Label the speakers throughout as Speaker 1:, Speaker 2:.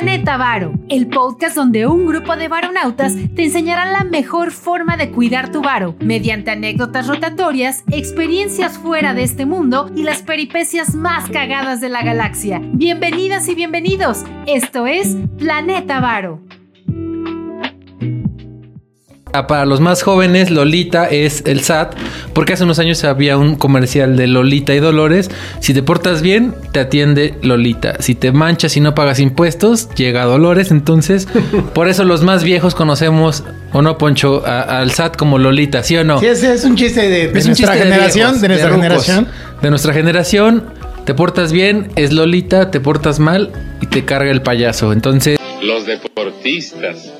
Speaker 1: Planeta Varo, el podcast donde un grupo de varonautas te enseñará la mejor forma de cuidar tu varo mediante anécdotas rotatorias, experiencias fuera de este mundo y las peripecias más cagadas de la galaxia. Bienvenidas y bienvenidos. Esto es Planeta Varo.
Speaker 2: Ah, para los más jóvenes, Lolita es el SAT, porque hace unos años había un comercial de Lolita y Dolores. Si te portas bien, te atiende Lolita. Si te manchas y no pagas impuestos, llega Dolores. Entonces, por eso los más viejos conocemos, o no, Poncho, al SAT como Lolita, ¿sí o no?
Speaker 3: Sí, es un chiste de, nuestra generación, de, nuestra generación.
Speaker 2: De nuestra generación, te portas bien, es Lolita, te portas mal y te carga el payaso. Entonces...
Speaker 4: Los deportistas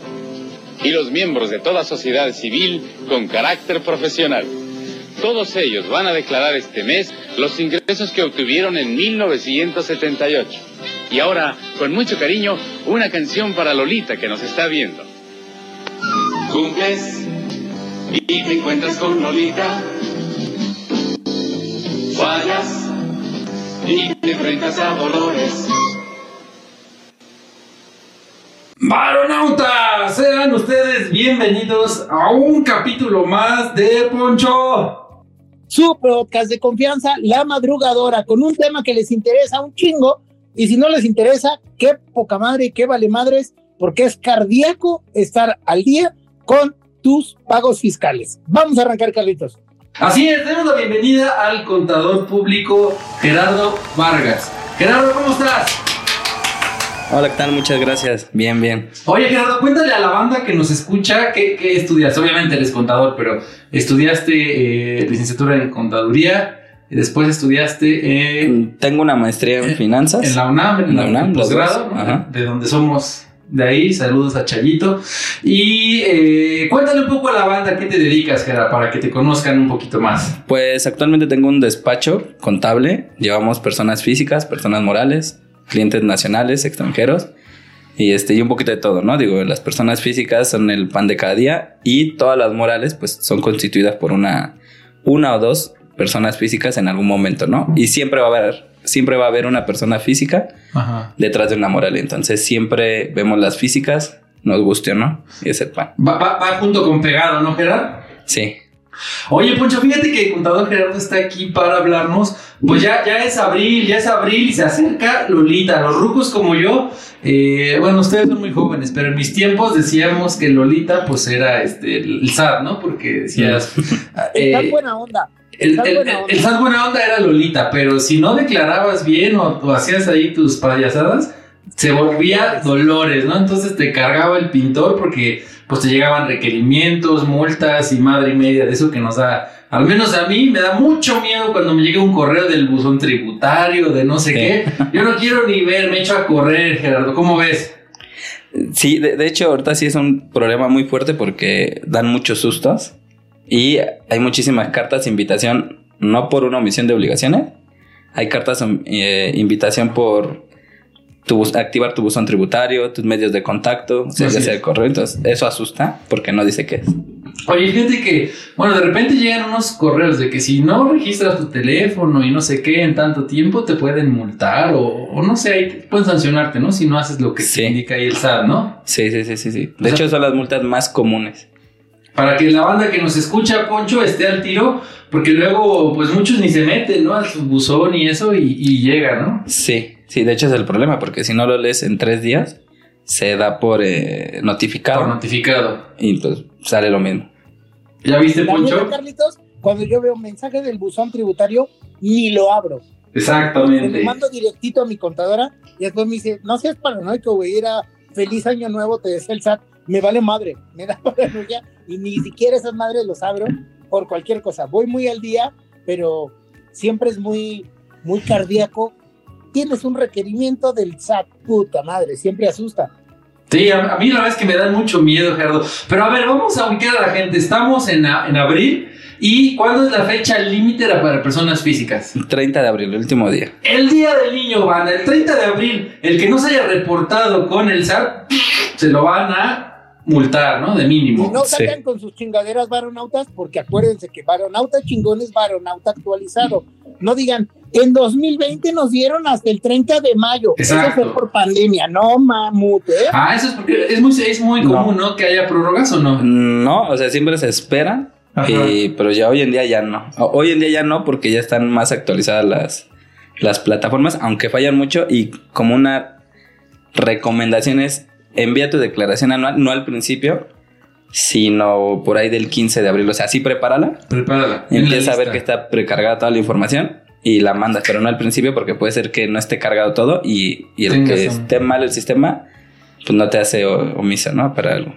Speaker 4: y los miembros de toda sociedad civil con carácter profesional. Todos ellos van a declarar este mes los ingresos que obtuvieron en 1978. Y ahora, con mucho cariño, una canción para Lolita que nos está viendo.
Speaker 5: Cumples y te encuentras con Lolita. Fallas y te enfrentas a dolores.
Speaker 2: Maronautas, sean ustedes bienvenidos a un capítulo más de Poncho.
Speaker 3: Su podcast de confianza, La Madrugadora, con un tema que les interesa un chingo. Y si no les interesa, qué poca madre qué vale madres, porque es cardíaco estar al día con tus pagos fiscales. Vamos a arrancar, Carlitos.
Speaker 2: Así es, demos la bienvenida al contador público Gerardo Vargas. Gerardo, ¿cómo estás?
Speaker 6: Hola, ¿qué tal? Muchas gracias. Bien, bien.
Speaker 2: Oye, Gerardo, cuéntale a la banda que nos escucha qué, qué estudias. Obviamente eres contador, pero estudiaste eh, licenciatura en contaduría. Y después estudiaste en...
Speaker 6: Mm, tengo una maestría en, finanzas.
Speaker 2: En la UNAM, en, la UNAM, posgrado, de donde somos de ahí. Saludos a Chayito. Y eh, cuéntale un poco a la banda qué te dedicas, Gerardo, para que te conozcan un poquito más.
Speaker 6: Pues actualmente tengo un despacho contable. Llevamos personas físicas, personas morales, clientes nacionales, extranjeros y este y un poquito de todo, ¿no? Digo, las personas físicas son el pan de cada día y todas las morales pues son constituidas por una una o dos personas físicas en algún momento, ¿no? Y siempre va a haber siempre va a haber una persona física detrás de una moral, entonces siempre vemos las físicas, nos guste o no, y es el pan.
Speaker 2: Va, va, va junto con pegado, ¿no, Gerard?
Speaker 6: Sí.
Speaker 2: Oye, Poncho, fíjate que el contador Gerardo está aquí para hablarnos. Pues ya, ya es abril, ya es abril y se acerca Lolita. Los rucos como yo, eh, bueno, ustedes son muy jóvenes, pero en mis tiempos decíamos que Lolita, pues era este, el SAT, ¿no? Porque decías.
Speaker 3: Eh, buena onda.
Speaker 2: El, SAT buena onda era Lolita, pero si no declarabas bien o, o hacías ahí tus payasadas, se volvía Dolores, ¿no? Entonces te cargaba el pintor porque pues te llegaban requerimientos, multas y madre y media de eso que nos da, al menos a mí me da mucho miedo cuando me llega un correo del buzón tributario, de no sé qué. Yo no quiero ni ver, me echo a correr, Gerardo, ¿cómo ves?
Speaker 6: Sí, de, hecho ahorita sí es un problema muy fuerte porque dan muchos sustos y hay muchísimas cartas de invitación, no por una omisión de obligaciones, hay cartas de eh, invitación por tu activar tu buzón tributario, tus medios de contacto, ya sea el correo. Entonces, eso asusta porque no dice qué es.
Speaker 2: Oye, fíjate que, bueno, de repente llegan unos correos de que si no registras tu teléfono y no sé qué en tanto tiempo, te pueden multar o, no sé, ahí pueden sancionarte, ¿no? Si no haces lo que te indica ahí el SAT, ¿no?
Speaker 6: Sí, sí, sí, sí. sí. De hecho, son las multas más comunes.
Speaker 2: Para que la banda que nos escucha, Poncho, esté al tiro, porque luego, pues muchos ni se meten, ¿no? Al buzón y eso y, y llega, ¿no?
Speaker 6: Sí. Sí, de hecho es el problema, porque si no lo lees en tres días, se da por eh, notificado.
Speaker 2: Por notificado.
Speaker 6: Y pues sale lo mismo.
Speaker 2: ¿Ya viste, Poncho?
Speaker 3: Carlitos, cuando yo veo mensaje del buzón tributario, ni lo abro.
Speaker 2: Exactamente.
Speaker 3: Me mando directito a mi contadora y después me dice, no seas paranoico, güey, era feliz año nuevo, te decía el SAT, me vale madre, me da paranoia y ni siquiera esas madres los abro por cualquier cosa. Voy muy al día, pero siempre es muy, muy cardíaco tienes un requerimiento del SAT, puta madre, siempre asusta.
Speaker 2: Sí, a, mí la verdad es que me da mucho miedo, Gerardo. Pero a ver, vamos a ubicar a la gente. Estamos en, en abril. ¿Y cuándo es la fecha límite para personas físicas?
Speaker 6: 30 de abril, el último día.
Speaker 2: El día del niño, van. El 30 de abril, el que no se haya reportado con el SAT, se lo van a multar, ¿no? De mínimo.
Speaker 3: Y no salgan con sus chingaderas varonautas, porque acuérdense que varonauta chingón es varonauta actualizado. No digan, En 2020 nos dieron hasta el 30 de mayo.
Speaker 2: Exacto.
Speaker 3: Eso fue por pandemia, no mamut, ¿eh?
Speaker 2: Ah, eso es porque es muy, es muy común, ¿no? Que haya prórrogas o no.
Speaker 6: No, o sea, siempre se espera, y- pero ya hoy en día ya no. Hoy en día ya no porque ya están más actualizadas las, las plataformas, aunque fallan mucho y como una recomendación es envía tu declaración anual, no al principio, sino por ahí del 15 de abril. O sea, sí prepárala,
Speaker 2: Prepárala.
Speaker 6: Empieza a ver que está precargada toda la información y la mandas, pero no al principio porque puede ser que no esté cargado todo y, y el
Speaker 2: Tengas
Speaker 6: que
Speaker 2: un-
Speaker 6: esté mal el sistema, pues no te hace o- omiso, ¿no? Para algo.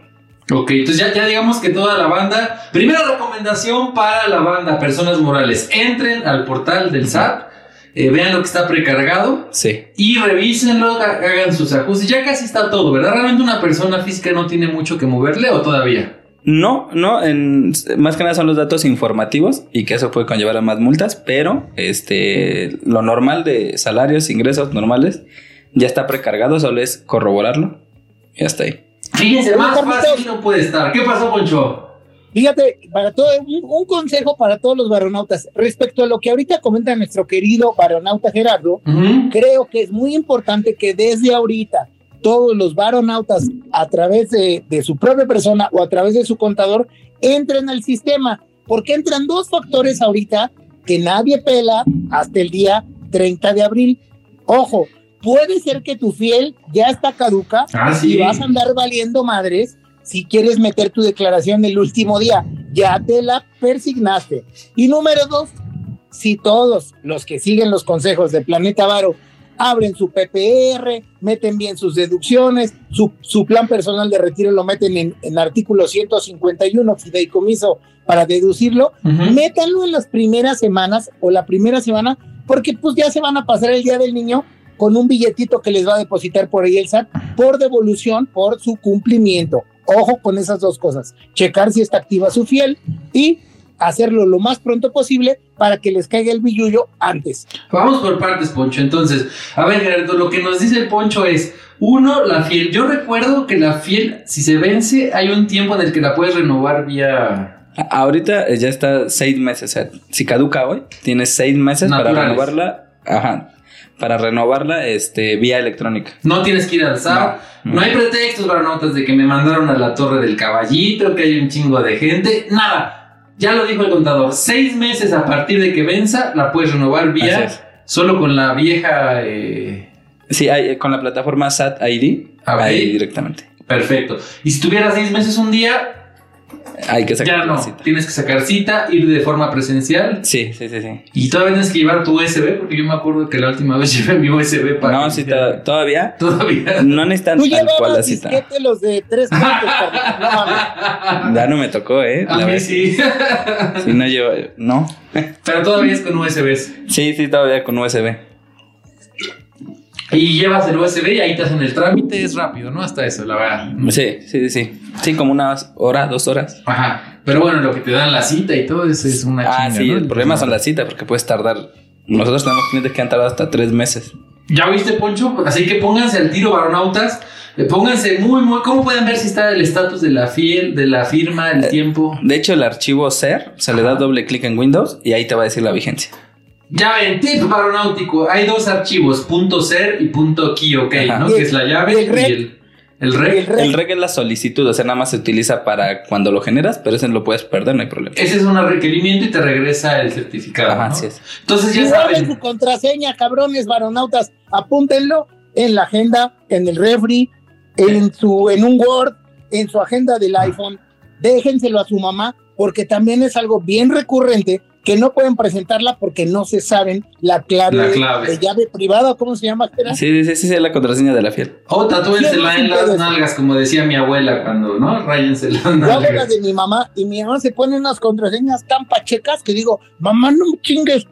Speaker 2: Ok, entonces ya, ya digamos que toda la banda. Primera recomendación para la banda, personas morales. Entren al portal del SAT, eh, vean lo que está precargado
Speaker 6: Sí.
Speaker 2: y revísenlo, ha- hagan sus ajustes. Ya casi está todo, ¿verdad? ¿Realmente una persona física no tiene mucho que moverle o todavía?
Speaker 6: No, no, en, más que nada son los datos informativos y que eso puede conllevar a más multas, pero este lo normal de salarios, ingresos normales ya está precargado, solo es corroborarlo y hasta ahí.
Speaker 2: Fíjense, más
Speaker 3: Carlitos.
Speaker 2: fácil no puede estar. ¿Qué pasó, Poncho?
Speaker 3: Fíjate, para todo, un, un consejo para todos los varonautas. Respecto a lo que ahorita comenta nuestro querido varonauta Gerardo, creo que es muy importante que desde ahorita todos los varonautas, a través de, de su propia persona o a través de su contador, entren al sistema, porque entran dos factores ahorita que nadie pela hasta el día 30 de abril. Ojo, puede ser que tu fiel ya está caduca
Speaker 2: Ah, sí.
Speaker 3: y vas a andar valiendo madres si quieres meter tu declaración el último día. Ya te la persignaste. Y número dos, si todos los que siguen los consejos de Planeta Varo abren su PPR, meten bien sus deducciones, su, su plan personal de retiro lo meten en, en artículo 151, fideicomiso, para deducirlo,
Speaker 2: Ujú.
Speaker 3: métanlo en las primeras semanas o la primera semana, porque pues ya se van a pasar el día del niño con un billetito que les va a depositar por ahí el SAT por devolución por su cumplimiento. Ojo con esas dos cosas, checar si está activa su fiel y hacerlo lo más pronto posible para que les caiga el billullo antes.
Speaker 2: Vamos por partes, Poncho. Entonces, a ver, Gerardo, lo que nos dice el Poncho es, uno, la fiel. Yo recuerdo que la fiel, si se vence, hay un tiempo en el que la puedes renovar vía...
Speaker 6: Ahorita eh, ya está seis meses, o sea, si caduca hoy, tienes seis meses para renovarla, ajá, para renovarla, este, vía electrónica.
Speaker 2: No tienes que ir al SAT. No,
Speaker 6: No.
Speaker 2: hay pretextos para notas de que me mandaron a la Torre del Caballito, que hay un chingo de gente. Nada. Ya lo dijo el contador. Seis meses a partir de que venza, la puedes renovar vía... Solo con la vieja... eh,
Speaker 6: Sí, hay, eh, con la plataforma SAT ID,
Speaker 2: Ah,
Speaker 6: ahí directamente.
Speaker 2: Perfecto. Y si tuviera seis meses un día,
Speaker 6: Hay que sacar
Speaker 2: ya
Speaker 6: la
Speaker 2: no.
Speaker 6: cita.
Speaker 2: Tienes que sacar cita, ir de forma presencial.
Speaker 6: Sí, sí, sí, sí.
Speaker 2: Y todavía tienes que llevar tu USB, porque yo me acuerdo que la última vez llevé mi USB para.
Speaker 6: No, sí, todavía
Speaker 2: Todavía.
Speaker 6: no necesitan
Speaker 3: Tú
Speaker 6: tal cual la cita.
Speaker 3: los de tres. No mames.
Speaker 6: Ya no me tocó, ¿eh?
Speaker 2: A mí sí.
Speaker 6: Sí, no llevo. No.
Speaker 2: Pero todavía es con USBs.
Speaker 6: Sí, sí, todavía con USB.
Speaker 2: Y llevas el USB y ahí te hacen el trámite. Es rápido, ¿no? Hasta eso, la verdad.
Speaker 6: Sí, sí, sí, sí. Sí, como unas hora, dos horas.
Speaker 2: Ajá. Pero bueno, lo que te dan la cita y todo eso es una
Speaker 6: Ah,
Speaker 2: chinga,
Speaker 6: sí,
Speaker 2: ¿no?
Speaker 6: el problema son las citas porque puedes tardar. Nosotros tenemos clientes que han tardado hasta tres meses.
Speaker 2: ¿Ya viste, Poncho? Así que pónganse al tiro, varonautas. Eh, Pónganse muy, muy. ¿Cómo pueden ver si está el estatus de la fiel, de la firma, el
Speaker 6: Eh,
Speaker 2: tiempo?
Speaker 6: De hecho, el archivo SER se le da doble clic en Windows y ahí te va a decir la vigencia.
Speaker 2: Ven, tip varonáutico. Hay dos archivos, punto .ser y punto .key, ok,
Speaker 6: Ajá.
Speaker 2: ¿no?
Speaker 3: Y
Speaker 2: Que
Speaker 3: el-
Speaker 2: es la
Speaker 3: y
Speaker 2: llave
Speaker 3: el
Speaker 2: y
Speaker 3: rec.
Speaker 2: el, el
Speaker 3: Y
Speaker 2: rec.
Speaker 3: el rec.
Speaker 6: El reg es la solicitud, o sea, nada más se utiliza para cuando lo generas, pero ese lo puedes perder, no hay problema.
Speaker 2: Ese es un requerimiento y te regresa el certificado.
Speaker 6: Ajá,
Speaker 2: ¿no?
Speaker 6: así es.
Speaker 2: Entonces ya
Speaker 3: Y guarden su
Speaker 2: saben.
Speaker 3: contraseña, cabrones varonautas. Apúntenlo en la agenda, en el refri, en su, en un Word, en su agenda del iPhone. Déjenselo a su mamá, porque también es algo bien recurrente que no pueden presentarla porque no se saben la clave,
Speaker 2: La clave.
Speaker 3: de llave privada, ¿cómo se llama? Espera.
Speaker 6: Sí, sí, sí, sí, es la contraseña de la fiel.
Speaker 2: O tatúensela
Speaker 3: Sí,
Speaker 2: en las nalgas, como decía mi abuela cuando, ¿no? Ráyense las
Speaker 3: Yo hago la
Speaker 2: nalgas.
Speaker 3: de mi mamá y mi mamá se pone unas contraseñas tan pachecas que digo, mamá, no me chingues.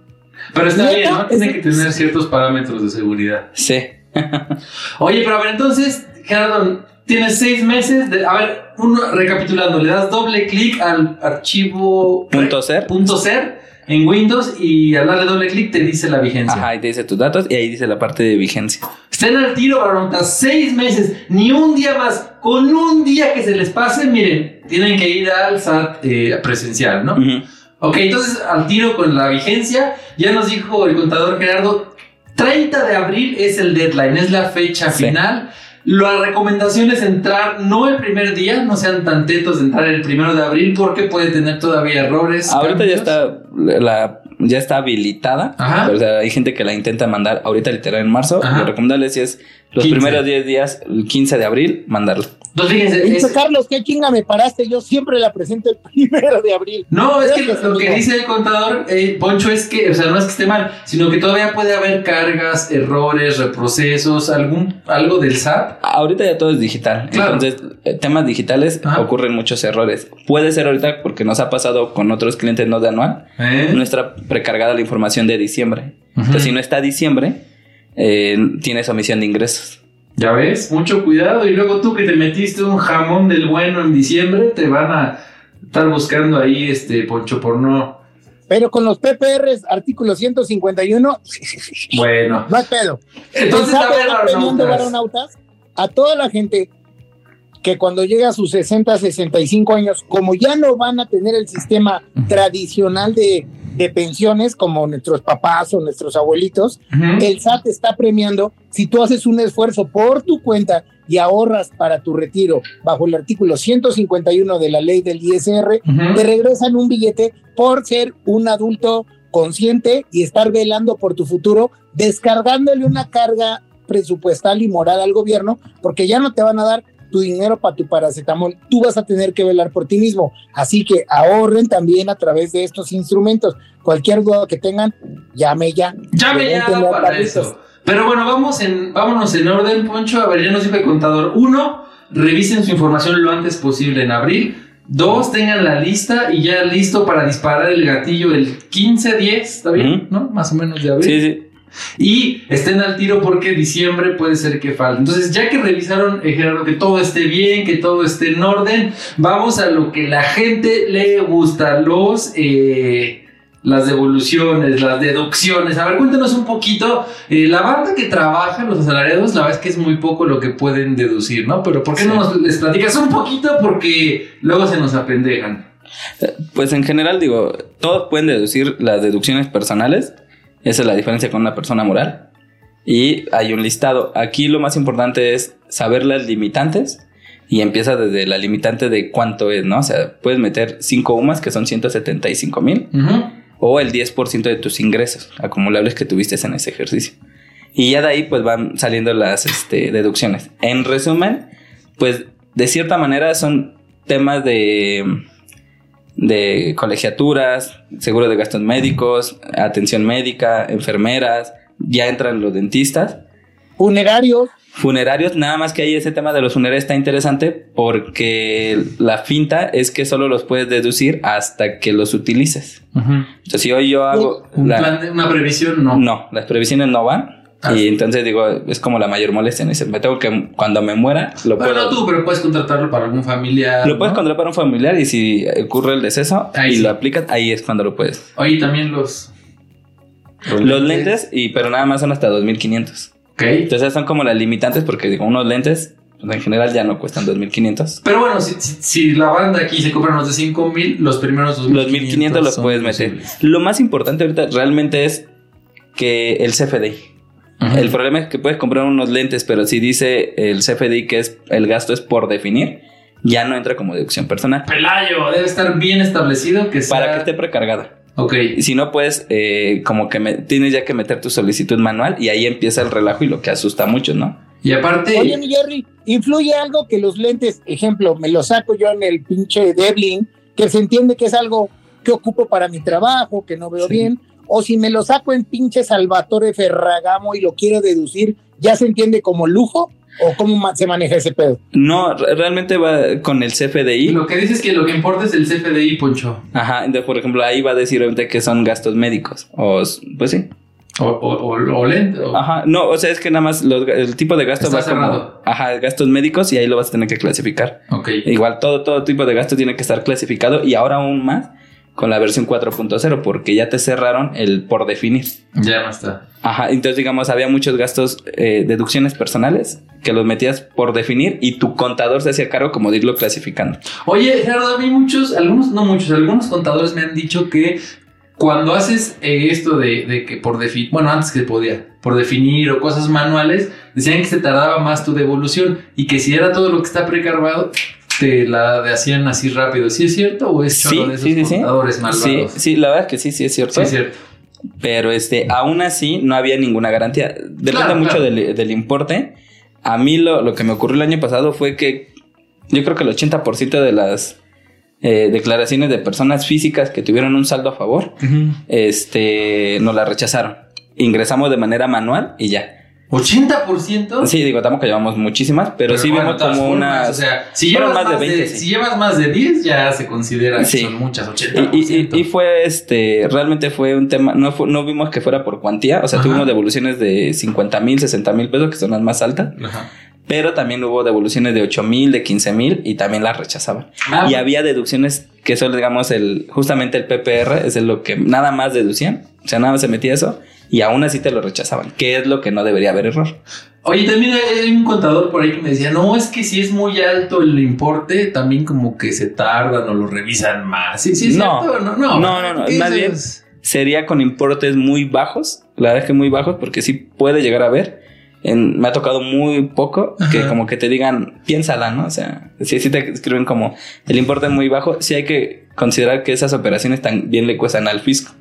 Speaker 2: Pero está bien, ¿no? Tiene que tener ciertos parámetros de seguridad.
Speaker 6: Sí.
Speaker 2: Oye, pero a ver, entonces, Gerardo, tienes seis meses de. A ver, uno, recapitulando, le das doble clic al archivo.
Speaker 6: Punto ser.
Speaker 2: Punto ser en Windows y al darle doble clic te dice la vigencia.
Speaker 6: Ajá, ahí te dice tus datos y ahí dice la parte de vigencia.
Speaker 2: Estén al tiro, varontas, seis meses, ni un día más. Con un día que se les pase, miren, tienen que ir al SAT eh, presencial, ¿no?
Speaker 6: Ujú.
Speaker 2: Ok, entonces al tiro con la vigencia, ya nos dijo el contador Gerardo, 30 de abril es el deadline, es la fecha
Speaker 6: Sí.
Speaker 2: final. La recomendación es entrar no el primer día, no sean tan tetos de entrar el primero de abril porque puede tener todavía errores.
Speaker 6: Ahorita ya
Speaker 2: cambios.
Speaker 6: está la ya está habilitada.
Speaker 2: Ajá.
Speaker 6: O sea, hay gente que la intenta mandar ahorita literal en marzo.
Speaker 2: Ajá.
Speaker 6: Lo recomendable sí es los
Speaker 2: 15.
Speaker 6: primeros 10 días, el 15 de abril, mandarlo.
Speaker 2: Entonces, fíjense,
Speaker 3: Dice
Speaker 2: es-
Speaker 3: Carlos, qué chinga me paraste. Yo siempre la presento el primero de abril.
Speaker 2: No, es que lo que dice el contador, eh, Poncho, es que, o sea, no es que esté mal, sino que todavía puede haber cargas, errores, reprocesos, algún, algo del SAT.
Speaker 6: Ahorita ya todo es digital.
Speaker 2: Claro.
Speaker 6: Entonces, eh, temas digitales
Speaker 2: Ajá.
Speaker 6: ocurren muchos errores. Puede ser ahorita porque nos ha pasado con otros clientes no de anual.
Speaker 2: ¿Eh?
Speaker 6: Nuestra precargada la información de diciembre. Entonces, si no está diciembre, eh, tienes omisión de ingresos.
Speaker 2: Ya ves, mucho cuidado. Y luego tú que te metiste un jamón del bueno en diciembre, te van a estar buscando ahí, este, Poncho, por no.
Speaker 3: Pero con los PPRs, artículo 151,
Speaker 2: Bueno.
Speaker 3: no hay pedo.
Speaker 2: Entonces, a ver, aeronautas
Speaker 3: a toda la gente que cuando llega a sus 60, 65 años, como ya no van a tener el sistema tradicional de, de pensiones como nuestros papás o nuestros abuelitos, el SAT está premiando si tú haces un esfuerzo por tu cuenta y ahorras para tu retiro bajo el artículo 151 de la ley del ISR, te regresan un billete por ser un adulto consciente y estar velando por tu futuro, descargándole una carga presupuestal y moral al gobierno, porque ya no te van a dar tu dinero para tu paracetamol, tú vas a tener que velar por ti mismo. Así que ahorren también a través de estos instrumentos. Cualquier duda que tengan, llame ya.
Speaker 2: Llame ya para eso. Pero bueno, vamos en, vámonos en orden, Poncho. A ver, ya nos dijo el contador. Uno, revisen su información lo antes posible en abril. Dos, tengan la lista y ya listo para disparar el gatillo el 15, 10, ¿está bien? ¿No? Más o menos de abril.
Speaker 6: Sí, sí.
Speaker 2: Y estén al tiro porque diciembre puede ser que falte. Entonces, ya que revisaron, eh, Gerardo, que todo esté bien, que todo esté en orden, vamos a lo que la gente le gusta, los... eh, las devoluciones, las deducciones. A ver, cuéntanos un poquito. eh, la banda que trabaja, los asalariados, la verdad es que es muy poco lo que pueden deducir, ¿no? Pero ¿por qué no nos les platicas un poquito? Porque luego se nos apendejan.
Speaker 6: Pues en general digo, todos pueden deducir las deducciones personales. Esa es la diferencia con una persona moral. Y hay un listado. Aquí lo más importante es saber las limitantes. Y empieza desde la limitante de cuánto es, ¿no? O sea, puedes meter 5 UMAS, que son 175 mil,
Speaker 2: Ujú.
Speaker 6: o el 10% de tus ingresos acumulables que tuviste en ese ejercicio. Y ya de ahí pues van saliendo las este, deducciones. En resumen, pues de cierta manera son temas de, de colegiaturas, seguro de gastos médicos, atención médica, enfermeras, ya entran los dentistas.
Speaker 3: Funerarios,
Speaker 6: Funerarios, nada más que ahí ese tema de los funerarios está interesante porque la finta es que solo los puedes deducir hasta que los utilices.
Speaker 2: Ujú.
Speaker 6: Entonces, si hoy yo hago...
Speaker 2: Un
Speaker 6: la-
Speaker 2: plan de- una previsión, no.
Speaker 6: no, las previsiones no van.
Speaker 2: Ah,
Speaker 6: y
Speaker 2: sí.
Speaker 6: entonces digo, es como la mayor molestia en ese. Me tengo que, cuando me muera, lo
Speaker 2: Bueno,
Speaker 6: puedo.
Speaker 2: no tú, pero puedes contratarlo para algún familiar.
Speaker 6: Lo puedes
Speaker 2: ¿no?
Speaker 6: contratar para un familiar y si ocurre el deceso
Speaker 2: Ahí
Speaker 6: y
Speaker 2: sí.
Speaker 6: lo aplicas, ahí es cuando lo puedes.
Speaker 2: Oye, también los.
Speaker 6: Los lentes, y pero nada más son hasta 2500.
Speaker 2: Ok.
Speaker 6: Entonces son como las limitantes porque digo, unos lentes pues, en general ya no cuestan 2500.
Speaker 2: Pero bueno, si, si, si la banda aquí se compran los de 5000, los primeros 2500.
Speaker 6: Los 1500 los puedes meter.
Speaker 2: posibles.
Speaker 6: Lo más importante ahorita realmente es que el CFDI. El problema es que puedes comprar unos lentes, pero si dice el CFDI que es el gasto es por definir, ya no entra como deducción personal.
Speaker 2: Pelayo, debe estar bien establecido que sea.
Speaker 6: Para que esté precargada.
Speaker 2: Ok.
Speaker 6: Y si no, puedes, eh, como que me- tienes ya que meter tu solicitud manual y ahí empieza el relajo y lo que asusta mucho, ¿no?
Speaker 2: Y aparte.
Speaker 3: Oye, mi Jerry, ¿influye algo que los lentes, ejemplo, me los saco yo en el pinche Devlin, que se entiende que es algo que ocupo para mi trabajo, que no veo
Speaker 6: Sí.
Speaker 3: bien? O si me lo saco en pinche Salvatore Ferragamo y lo quiero deducir, ¿ya se entiende como lujo? ¿O cómo se maneja ese pedo?
Speaker 6: No, re- realmente va con el CFDI.
Speaker 2: Lo que dices que lo que importa es el CFDI, Poncho.
Speaker 6: Ajá, entonces, por ejemplo, ahí va a decir obviamente que son gastos médicos. O, pues sí.
Speaker 2: O, o, o, o lente.
Speaker 6: Ajá, no, o sea, es que nada más los el tipo de gasto
Speaker 2: Está
Speaker 6: va como.
Speaker 2: cerrado.
Speaker 6: Ajá, gastos médicos y ahí lo vas a tener que clasificar.
Speaker 2: Ok.
Speaker 6: Igual todo, todo tipo de gasto tiene que estar clasificado y ahora aún más con la versión 4.0 porque ya te cerraron el por definir.
Speaker 2: Ya no está.
Speaker 6: Ajá, entonces digamos, había muchos gastos, eh, deducciones personales que los metías por definir y tu contador se hacía cargo como de irlo clasificando.
Speaker 2: Oye, Gerardo, a mí muchos, algunos, no muchos, algunos contadores me han dicho que cuando haces eh, esto de, de, que por definir, bueno, antes que podía, por definir o cosas manuales, decían que se tardaba más tu devolución y que si era todo lo que está precargado, te la hacían así rápido. ¿Sí es cierto o es
Speaker 6: sí,
Speaker 2: de esos
Speaker 6: sí,
Speaker 2: contadores malvados?
Speaker 6: Sí, sí, la verdad es que sí, sí es cierto.
Speaker 2: Sí es cierto.
Speaker 6: Pero este, aún así no había ninguna garantía. Depende claro, mucho claro. Del, del, importe. A mí lo, lo, que me ocurrió el año pasado fue que yo creo que el 80% de las eh, declaraciones de personas físicas que tuvieron un saldo a favor, uh -huh. este, nos la rechazaron. Ingresamos de manera manual y ya.
Speaker 2: ¿80%?
Speaker 6: Sí, digo, tampoco llevamos muchísimas, pero, pero sí bueno, vemos como unas.
Speaker 2: O sea, si llevas más, de 20, de, sí. si llevas más de 10, ya se considera que sí. son muchas, 80%.
Speaker 6: Y, y, y, fue este, realmente fue un tema, no, fue, no vimos que fuera por cuantía, o sea, Ajá. tuvimos devoluciones de 50 mil, 60 mil pesos, que son las más altas. Ajá. Pero también hubo devoluciones de 8 mil, de 15 mil y también las rechazaban. Ah, y había deducciones que eso, digamos, el, justamente el PPR es lo que nada más deducían. O sea, nada más se metía eso y aún así te lo rechazaban, que es lo que no debería haber error.
Speaker 2: Oye, también hay un contador por ahí que me decía, no, es que si es muy alto el importe, también como que se tardan o lo revisan más. Sí, sí,
Speaker 6: no,
Speaker 2: cierto?
Speaker 6: no, no, no, no, no. más bien sería con importes muy bajos, la verdad es que muy bajos, porque sí puede llegar a haber. En, me ha tocado muy poco Ajá. que como que te digan, piénsala, ¿no? O sea, si, si te escriben como el importe muy bajo, sí hay que considerar que esas operaciones también le cuestan al fisco.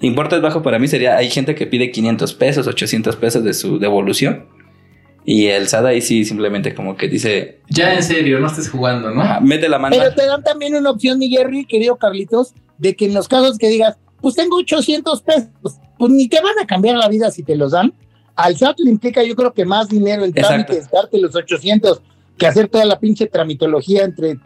Speaker 6: Importes bajos para mí sería, hay gente que pide 500 pesos, 800 pesos de su devolución. Y el SAT ahí sí simplemente como que dice...
Speaker 2: Ya en serio, no estés jugando, ¿no?
Speaker 6: Ajá, mete la mano.
Speaker 3: Pero te dan también una opción, mi Jerry, querido Carlitos, de que en los casos que digas, pues tengo 800 pesos, pues ni te van a cambiar la vida si te los dan. Al SAT le implica yo creo que más dinero en trámites, darte los 800 que hacer toda la pinche tramitología entre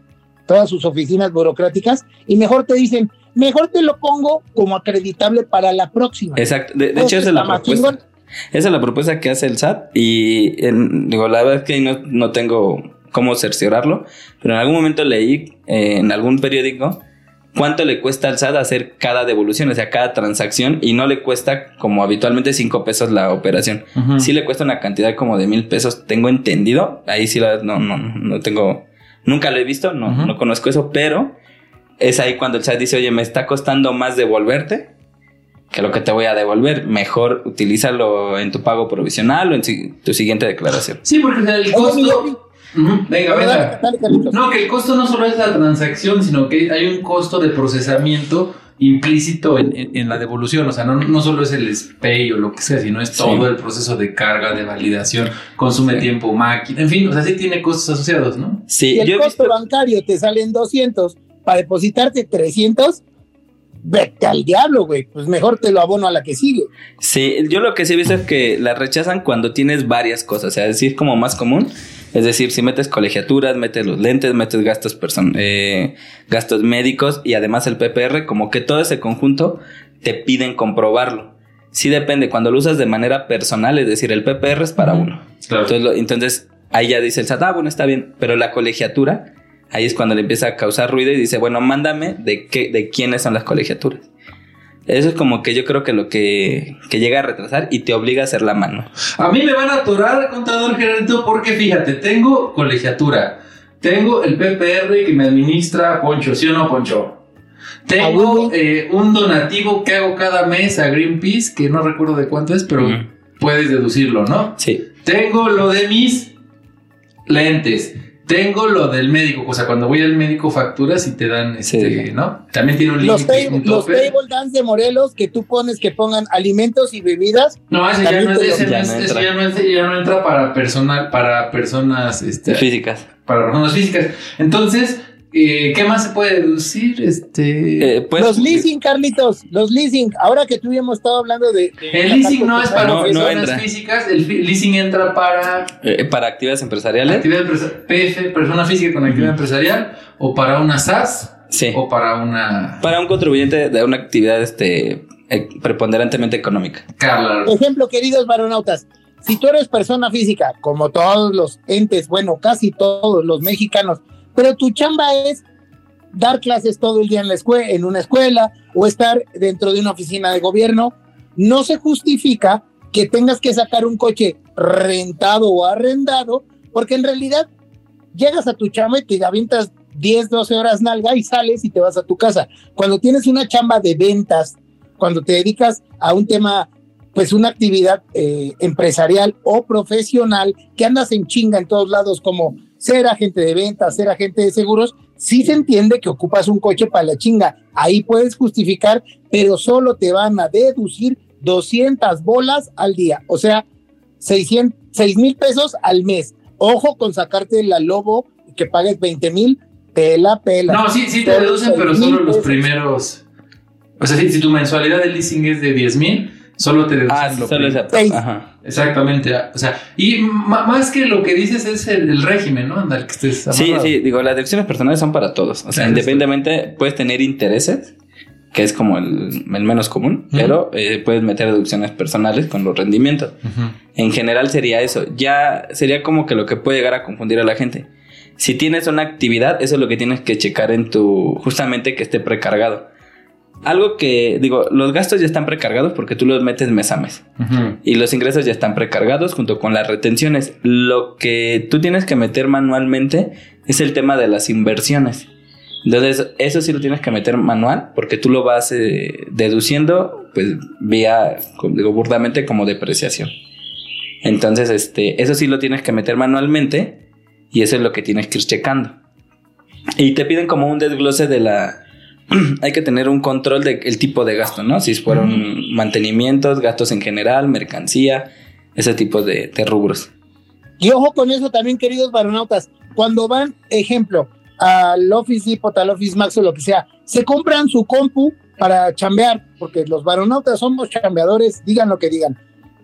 Speaker 3: todas sus oficinas burocráticas y mejor te dicen, mejor te lo pongo como acreditable para la próxima.
Speaker 6: Exacto. De, de hecho, esa es la propuesta. Chingón. Esa es la propuesta que hace el SAT y en, digo, la verdad es que no, no tengo cómo cerciorarlo, pero en algún momento leí eh, en algún periódico cuánto le cuesta al SAT hacer cada devolución, o sea, cada transacción, y no le cuesta como habitualmente 5 pesos la operación. Uh -huh. Sí le cuesta una cantidad como de mil pesos, tengo entendido. Ahí sí la, no, no, no tengo, nunca lo he visto, no, uh -huh. no conozco eso, pero es ahí cuando el SAT dice, oye, me está costando más devolverte que lo que te voy a devolver. Mejor utilízalo en tu pago provisional o en tu siguiente declaración.
Speaker 2: Sí, porque el costo... Uh -huh. Venga, venga. No, que el costo no solo es la transacción, sino que hay un costo de procesamiento implícito en, en, en la devolución. O sea, no, no, solo es el SPAY o lo que sea, sino es todo sí. el proceso de carga, de validación, consume sí. tiempo, máquina, en fin, o sea, sí tiene costos asociados, ¿no?
Speaker 3: Sí, y el costo visto... bancario te salen 200 para depositarte 300 vete al diablo, güey. Pues mejor te lo abono a la que sigue.
Speaker 6: Sí, yo lo que sí he visto es que la rechazan cuando tienes varias cosas. O sea, es decir, como más común. Es decir, si metes colegiaturas, metes los lentes, metes gastos, person eh, gastos médicos y además el PPR, como que todo ese conjunto te piden comprobarlo. Sí depende, cuando lo usas de manera personal, es decir, el PPR es para uno. Claro. Entonces, lo, entonces, ahí ya dice el SAT, ah, bueno, está bien, pero la colegiatura, ahí es cuando le empieza a causar ruido y dice, bueno, mándame de qué, de quiénes son las colegiaturas. Eso es como que yo creo que lo que, que llega a retrasar y te obliga a hacer la mano.
Speaker 2: A mí me van a atorar, contador Gerardo, porque fíjate, tengo colegiatura, tengo el PPR que me administra Poncho, ¿sí o no, Poncho? Tengo eh, un donativo que hago cada mes a Greenpeace, que no recuerdo de cuánto es, pero puedes deducirlo, ¿no?
Speaker 6: Sí.
Speaker 2: Tengo lo de mis lentes. Tengo lo del médico, o sea, cuando voy al médico facturas y te dan, este, sí. ¿no? También tiene un link.
Speaker 3: Los, table, los table dance de Morelos que tú pones que pongan alimentos y bebidas.
Speaker 2: No, ese ya no, es, ese ya, no es, ese ya, no es, ya no entra para personal, para personas este,
Speaker 6: físicas.
Speaker 2: Para personas físicas. Entonces, eh, ¿Qué más se puede deducir? Este...
Speaker 3: Eh, pues, los leasing, Carlitos, los leasing. Ahora que tú y hemos estado hablando de. de
Speaker 2: el leasing no es para no, personas no físicas, el leasing entra para.
Speaker 6: Eh, para actividades empresariales.
Speaker 2: Actividad PF, persona física con actividad uh -huh. empresarial, o para una SAS,
Speaker 6: sí.
Speaker 2: o para una.
Speaker 6: Para un contribuyente de una actividad este, eh, preponderantemente económica.
Speaker 2: Claro.
Speaker 3: Ejemplo, queridos varonautas. Si tú eres persona física, como todos los entes, bueno, casi todos los mexicanos, pero tu chamba es dar clases todo el día en, la escuela, en una escuela o estar dentro de una oficina de gobierno. No se justifica que tengas que sacar un coche rentado o arrendado, porque en realidad llegas a tu chamba y te avientas 10, 12 horas nalga y sales y te vas a tu casa. Cuando tienes una chamba de ventas, cuando te dedicas a un tema, pues una actividad eh, empresarial o profesional, que andas en chinga en todos lados como ser agente de ventas, ser agente de seguros, sí se entiende que ocupas un coche para la chinga. Ahí puedes justificar, pero solo te van a deducir 200 bolas al día, o sea, 600, 6 mil pesos al mes. Ojo con sacarte la lobo que pagues 20 mil, pela, pela.
Speaker 2: No, sí, sí te deducen, pero solo los primeros. O sea, si, tu mensualidad de leasing es de 10 mil, solo te deducen
Speaker 6: ah,
Speaker 2: lo
Speaker 6: solo
Speaker 2: primero.
Speaker 6: esa- Ajá.
Speaker 2: Exactamente. O sea, y más que lo que dices es el, el régimen, ¿no? Andar que estés
Speaker 6: Sí,
Speaker 2: amarrado.
Speaker 6: sí, digo, las deducciones personales son para todos. O sea,
Speaker 2: Claro,
Speaker 6: independientemente, puedes tener intereses, que es como el, el menos común, pero eh, puedes meter deducciones personales con los rendimientos. En general sería eso. Ya sería como que lo que puede llegar a confundir a la gente. Si tienes una actividad, eso es lo que tienes que checar en tu, justamente que esté precargado. Algo que, digo, los gastos ya están precargados porque tú los metes mes a mes. Y los ingresos ya están precargados junto con las retenciones. Lo que tú tienes que meter manualmente es el tema de las inversiones. Entonces, eso sí lo tienes que meter manual porque tú lo vas eh, deduciendo, pues, vía, digo, burdamente como depreciación. Entonces, este, eso sí lo tienes que meter manualmente y eso es lo que tienes que ir checando. Y te piden como un desglose de la... Hay que tener un control del tipo de gasto, ¿no? Si fueron mantenimientos, gastos en general, mercancía, ese tipo de, de rubros.
Speaker 3: Y ojo con eso también, queridos varonautas. Cuando van, ejemplo, al Office Depot, al Office Max o lo que sea, se compran su compu para chambear, porque los varonautas somos chambeadores, digan lo que digan.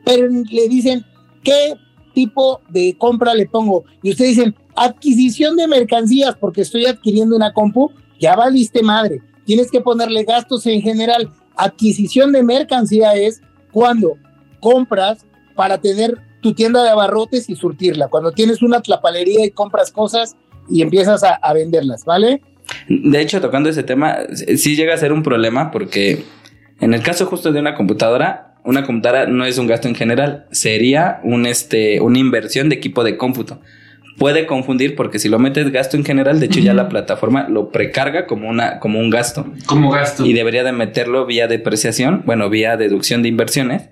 Speaker 3: Pero le dicen, ¿qué tipo de compra le pongo? Y ustedes dicen, adquisición de mercancías, porque estoy adquiriendo una compu, ya valiste madre. Tienes que ponerle gastos en general. Adquisición de mercancía es cuando compras para tener tu tienda de abarrotes y surtirla. Cuando tienes una tlapalería y compras cosas y empiezas a, a venderlas, ¿vale?
Speaker 6: De hecho, tocando ese tema, sí llega a ser un problema porque en el caso justo de una computadora, una computadora no es un gasto en general, sería un, este, una inversión de equipo de cómputo. Puede confundir porque si lo metes gasto en general, de hecho ya la plataforma lo precarga como, una, como un gasto
Speaker 2: Como gasto.
Speaker 6: y debería de meterlo vía depreciación, bueno, vía deducción de inversiones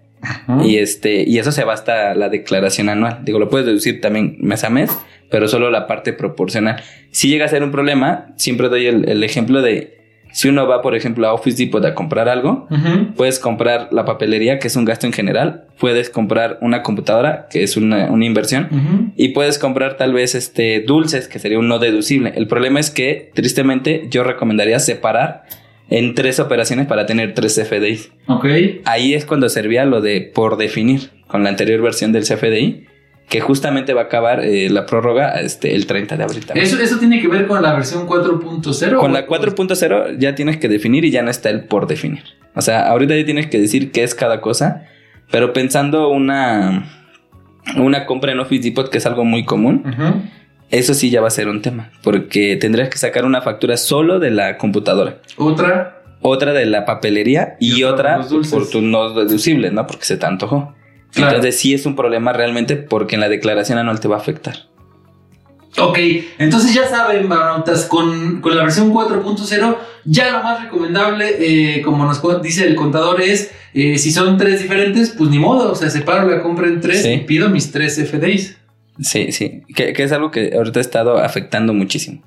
Speaker 6: y este y eso se va hasta la declaración anual. Digo, lo puedes deducir también mes a mes, pero solo la parte proporcional. Si llega a ser un problema, siempre doy el, el ejemplo de si uno va, por ejemplo, a Office Depot a comprar algo, puedes comprar la papelería, que es un gasto en general, puedes comprar una computadora, que es una, una inversión, y puedes comprar tal vez este dulces, que sería un no deducible. El problema es que, tristemente, yo recomendaría separar en tres operaciones para tener tres FDIs.
Speaker 2: Ok.
Speaker 6: Ahí es cuando servía lo de por definir con la anterior versión del CFDI, que justamente va a acabar eh, la prórroga este, el 30 de abril también.
Speaker 2: ¿Eso, ¿Eso tiene que ver con la versión 4.0?
Speaker 6: Con la 4.0 ya tienes que definir y ya no está el por definir. O sea, ahorita ya tienes que decir qué es cada cosa, pero pensando una, una compra en Office Depot, que es algo muy común, eso sí ya va a ser un tema, porque tendrías que sacar una factura solo de la computadora.
Speaker 2: Otra.
Speaker 6: otra de la papelería y,
Speaker 2: Y otra
Speaker 6: otra
Speaker 2: por
Speaker 6: tus no deducibles, ¿no? Porque se te antojó.
Speaker 2: Claro.
Speaker 6: Entonces sí es un problema realmente porque en la declaración anual te va a afectar.
Speaker 2: Ok, entonces ya saben, baronotas, con, con la versión 4.0, ya lo más recomendable, eh, como nos dice el contador, es eh, si son tres diferentes, pues ni modo, o sea, separo la compra en tres
Speaker 6: Sí.
Speaker 2: y pido mis tres FDIs.
Speaker 6: Sí, sí. Que, que es algo que ahorita ha estado afectando muchísimo.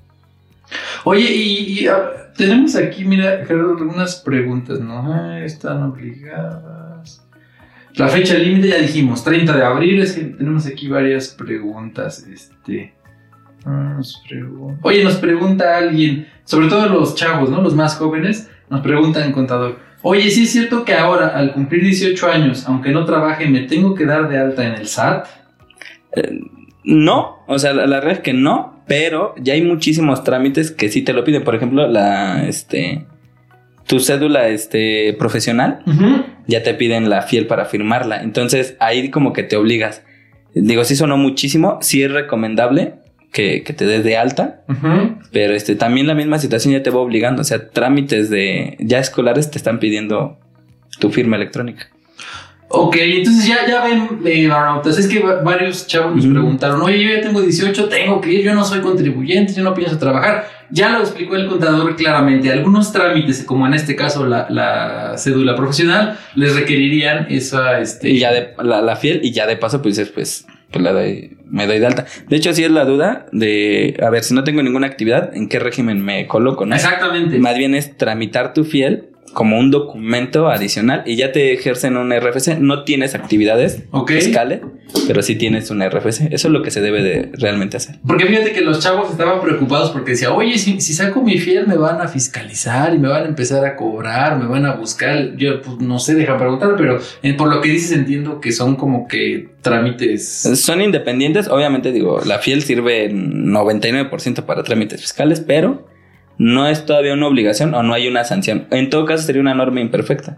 Speaker 2: Oye, y, y, ah, tenemos aquí, mira, Gerardo, algunas preguntas, ¿no? Ah, están obligadas. La fecha límite ya dijimos, 30 de abril, es que tenemos aquí varias preguntas, este... ah, nos Oye, nos pregunta alguien, sobre todo los chavos, ¿no? Los más jóvenes, nos preguntan, contador, oye, ¿sí es cierto que ahora, al cumplir 18 años, aunque no trabaje, me tengo que dar de alta en el SAT?
Speaker 6: No, o sea, la, la verdad es que no, pero ya hay muchísimos trámites que sí te lo piden. Por ejemplo, la, este, tu cédula, este, profesional, ya te piden la fiel para firmarla. Entonces ahí como que te obligas. Digo, sí sonó muchísimo, sí es recomendable, que, que te des de alta, pero este, también la misma situación ya te va obligando, o sea, trámites de ya escolares te están pidiendo tu firma electrónica.
Speaker 2: Ok, entonces ya, ya ven, eh, es que va- varios chavos nos preguntaron, oye, yo ya tengo 18, tengo que ir, yo no soy contribuyente, yo no pienso trabajar. Ya lo explicó el contador claramente, algunos trámites, como en este caso la, la cédula profesional, les requerirían esa, este...
Speaker 6: Y ya de la, la fiel, y ya de paso, pues dices, pues, pues la doy, me doy de alta. De hecho, sí es la duda de, a ver, si no tengo ninguna actividad, ¿en qué régimen me coloco? ¿no?
Speaker 2: Exactamente.
Speaker 6: Más bien es tramitar tu fiel como un documento adicional y ya te ejercen un RFC. No tienes actividades fiscales, pero sí tienes un RFC. Eso es lo que se debe de realmente hacer.
Speaker 2: Porque fíjate que los chavos estaban preocupados porque decía, oye, si, si saco mi fiel me van a fiscalizar y me van a empezar a cobrar, me van a buscar. Yo pues, no sé, deja preguntar, pero eh, por lo que dices entiendo que son como que trámites.
Speaker 6: Son independientes. Obviamente, digo, la fiel sirve en 99% para trámites fiscales, pero no es todavía una obligación o no hay una sanción. En todo caso, sería una norma imperfecta.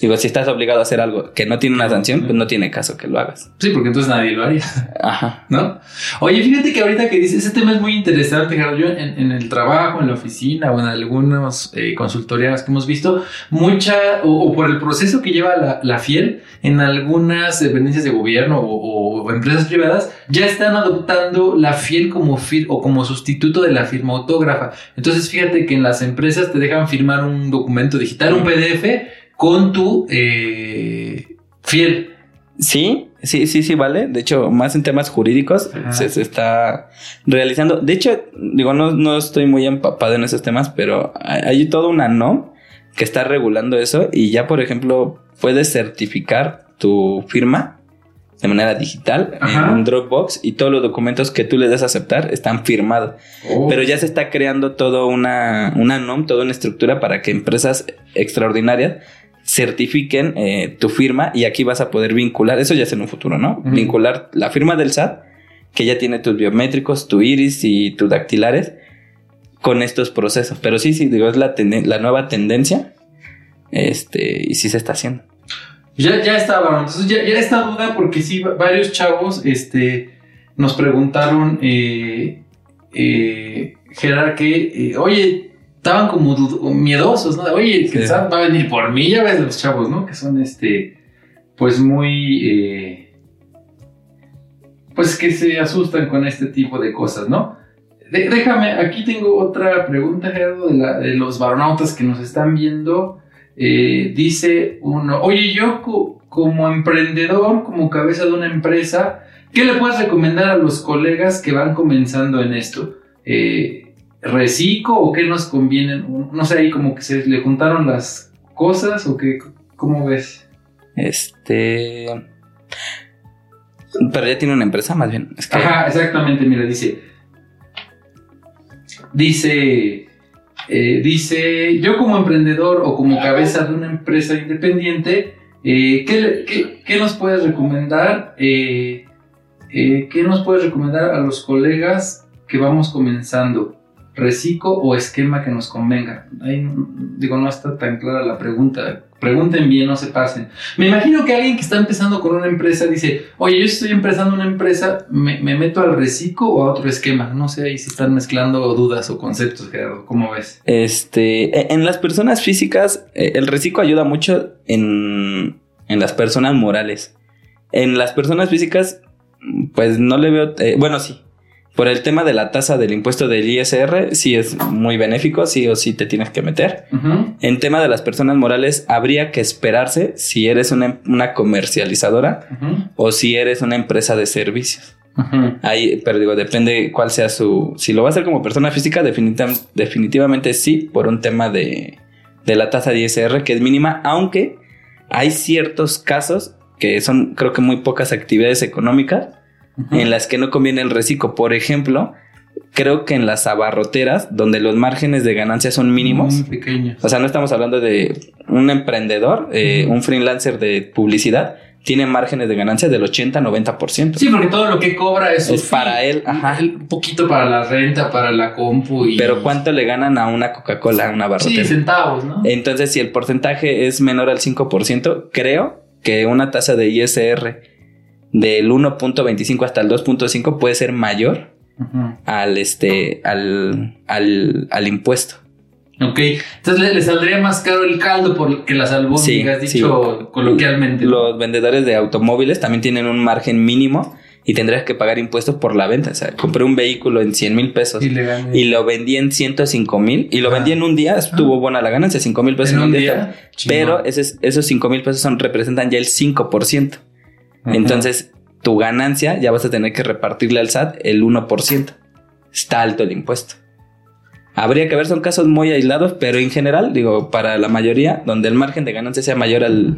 Speaker 6: Digo, si estás obligado a hacer algo que no tiene una sanción, pues no tiene caso que lo hagas.
Speaker 2: Sí, porque entonces nadie lo haría,
Speaker 6: Ajá.
Speaker 2: ¿no? Oye, fíjate que ahorita que dices, ese tema es muy interesante, Gerardo. Yo en, en el trabajo, en la oficina o en algunos eh, consultorias que hemos visto, mucha, o, o por el proceso que lleva la, la fiel, en algunas dependencias de gobierno o, o empresas privadas, ya están adoptando la fiel como fir o como sustituto de la firma autógrafa. Entonces, fíjate que en las empresas te dejan firmar un documento digital, un PDF, con tu eh, fiel.
Speaker 6: Sí, sí, sí, sí, vale. De hecho, más en temas jurídicos se, se está realizando. De hecho, digo, no, no estoy muy empapado en esos temas, pero hay, toda una NOM que está regulando eso y ya, por ejemplo, puedes certificar tu firma de manera digital
Speaker 2: Ajá.
Speaker 6: en un Dropbox y todos los documentos que tú le des a aceptar están firmados. Pero ya se está creando toda una, una NOM, toda una estructura para que empresas extraordinarias certifiquen eh, tu firma y aquí vas a poder vincular, eso ya es en un futuro, ¿no? Vincular la firma del SAT, que ya tiene tus biométricos, tu iris y tus dactilares con estos procesos. Pero sí, sí, digo, es la, la nueva tendencia este, y sí se está haciendo.
Speaker 2: Ya, ya estaba, entonces ya, ya esta duda, porque sí, va- varios chavos este, nos preguntaron, eh, eh, Gerard, que, eh, oye, estaban como miedosos, ¿no? Oye, que
Speaker 6: Sí.
Speaker 2: Va a venir por mí, ya ves los chavos, ¿no? Que son, este, pues muy, eh, pues que se asustan con este tipo de cosas, ¿no? De- déjame, aquí tengo otra pregunta, Gerardo, de, la- de los varonautas que nos están viendo. Eh, dice uno, oye, yo co- como emprendedor, como cabeza de una empresa, ¿qué le puedes recomendar a los colegas que van comenzando en esto? Eh, ¿Reciclo o qué nos conviene? No sé, ahí como que se le juntaron las cosas o qué, ¿cómo ves?
Speaker 6: Este. Pero ya tiene una empresa, más bien. Es que-
Speaker 2: Ajá, exactamente, mira, dice. Dice. eh, dice, yo como emprendedor o como cabeza de una empresa independiente, eh, ¿qué, qué- qué nos puedes recomendar? Eh, ¿Qué nos puedes recomendar a los colegas que vamos comenzando? ¿Reciclo o esquema que nos convenga? Ahí, digo, no está tan clara la pregunta. Pregunten bien, no se pasen. Me imagino que alguien que está empezando con una empresa dice, oye, yo estoy empezando una empresa, ¿me, me meto al reciclo o a otro esquema? No sé ahí si están mezclando dudas o conceptos, Gerardo. ¿Cómo ves?
Speaker 6: Este, e- en las personas físicas, eh, el reciclo ayuda mucho en, en las personas morales. En las personas físicas, pues no le veo, eh, bueno, sí. Por el tema de la tasa del impuesto del ISR, sí es muy benéfico, sí o sí te tienes que meter. En tema de las personas morales, habría que esperarse si eres una, una comercializadora o si eres una empresa de servicios.
Speaker 2: Ujú.
Speaker 6: Ahí, pero digo, depende cuál sea su. Si lo va a hacer como persona física, definitivamente sí, por un tema de, de la tasa de ISR, que es mínima, aunque hay ciertos casos que son, creo que muy pocas actividades económicas En las que no conviene el reciclo. Por ejemplo, creo que en las abarroteras, donde los márgenes de ganancia son mínimos.
Speaker 2: Muy pequeño.
Speaker 6: O sea, no estamos hablando de un emprendedor, eh, un freelancer de publicidad, tiene márgenes de ganancia del 80-90%.
Speaker 2: Sí, porque todo lo que cobra es,
Speaker 6: Es para él, ajá.
Speaker 2: Un poquito para la renta, para la compu y...
Speaker 6: Pero ¿cuánto le ganan a una Coca-Cola, a una
Speaker 2: Sí,
Speaker 6: barrotera?
Speaker 2: centavos, ¿no?
Speaker 6: Entonces, si el porcentaje es menor al 5%, creo que una tasa de ISR del 1.25 hasta el 2.5 puede ser mayor al este al, al, al impuesto.
Speaker 2: Ok, entonces le, le saldría más caro el caldo porque las albóndigas,
Speaker 6: Sí,
Speaker 2: dicho
Speaker 6: sí.
Speaker 2: coloquialmente.
Speaker 6: Los vendedores de automóviles también tienen un margen mínimo y tendrías que pagar impuestos por la venta. O sea, compré un vehículo en 100 mil pesos
Speaker 2: Y gané.
Speaker 6: y lo vendí en 105 mil y lo
Speaker 2: Ah.
Speaker 6: vendí en un día. Estuvo buena la ganancia, 5 mil pesos
Speaker 2: en un día.
Speaker 6: Pero
Speaker 2: chingón.
Speaker 6: esos, esos 5 mil pesos son, representan ya el 5%.
Speaker 2: Ajá.
Speaker 6: Entonces, tu ganancia ya vas a tener que repartirle al SAT el 1%. Está alto el impuesto. Habría que ver, son casos muy aislados, pero en general, digo, para la mayoría, donde el margen de ganancia sea mayor al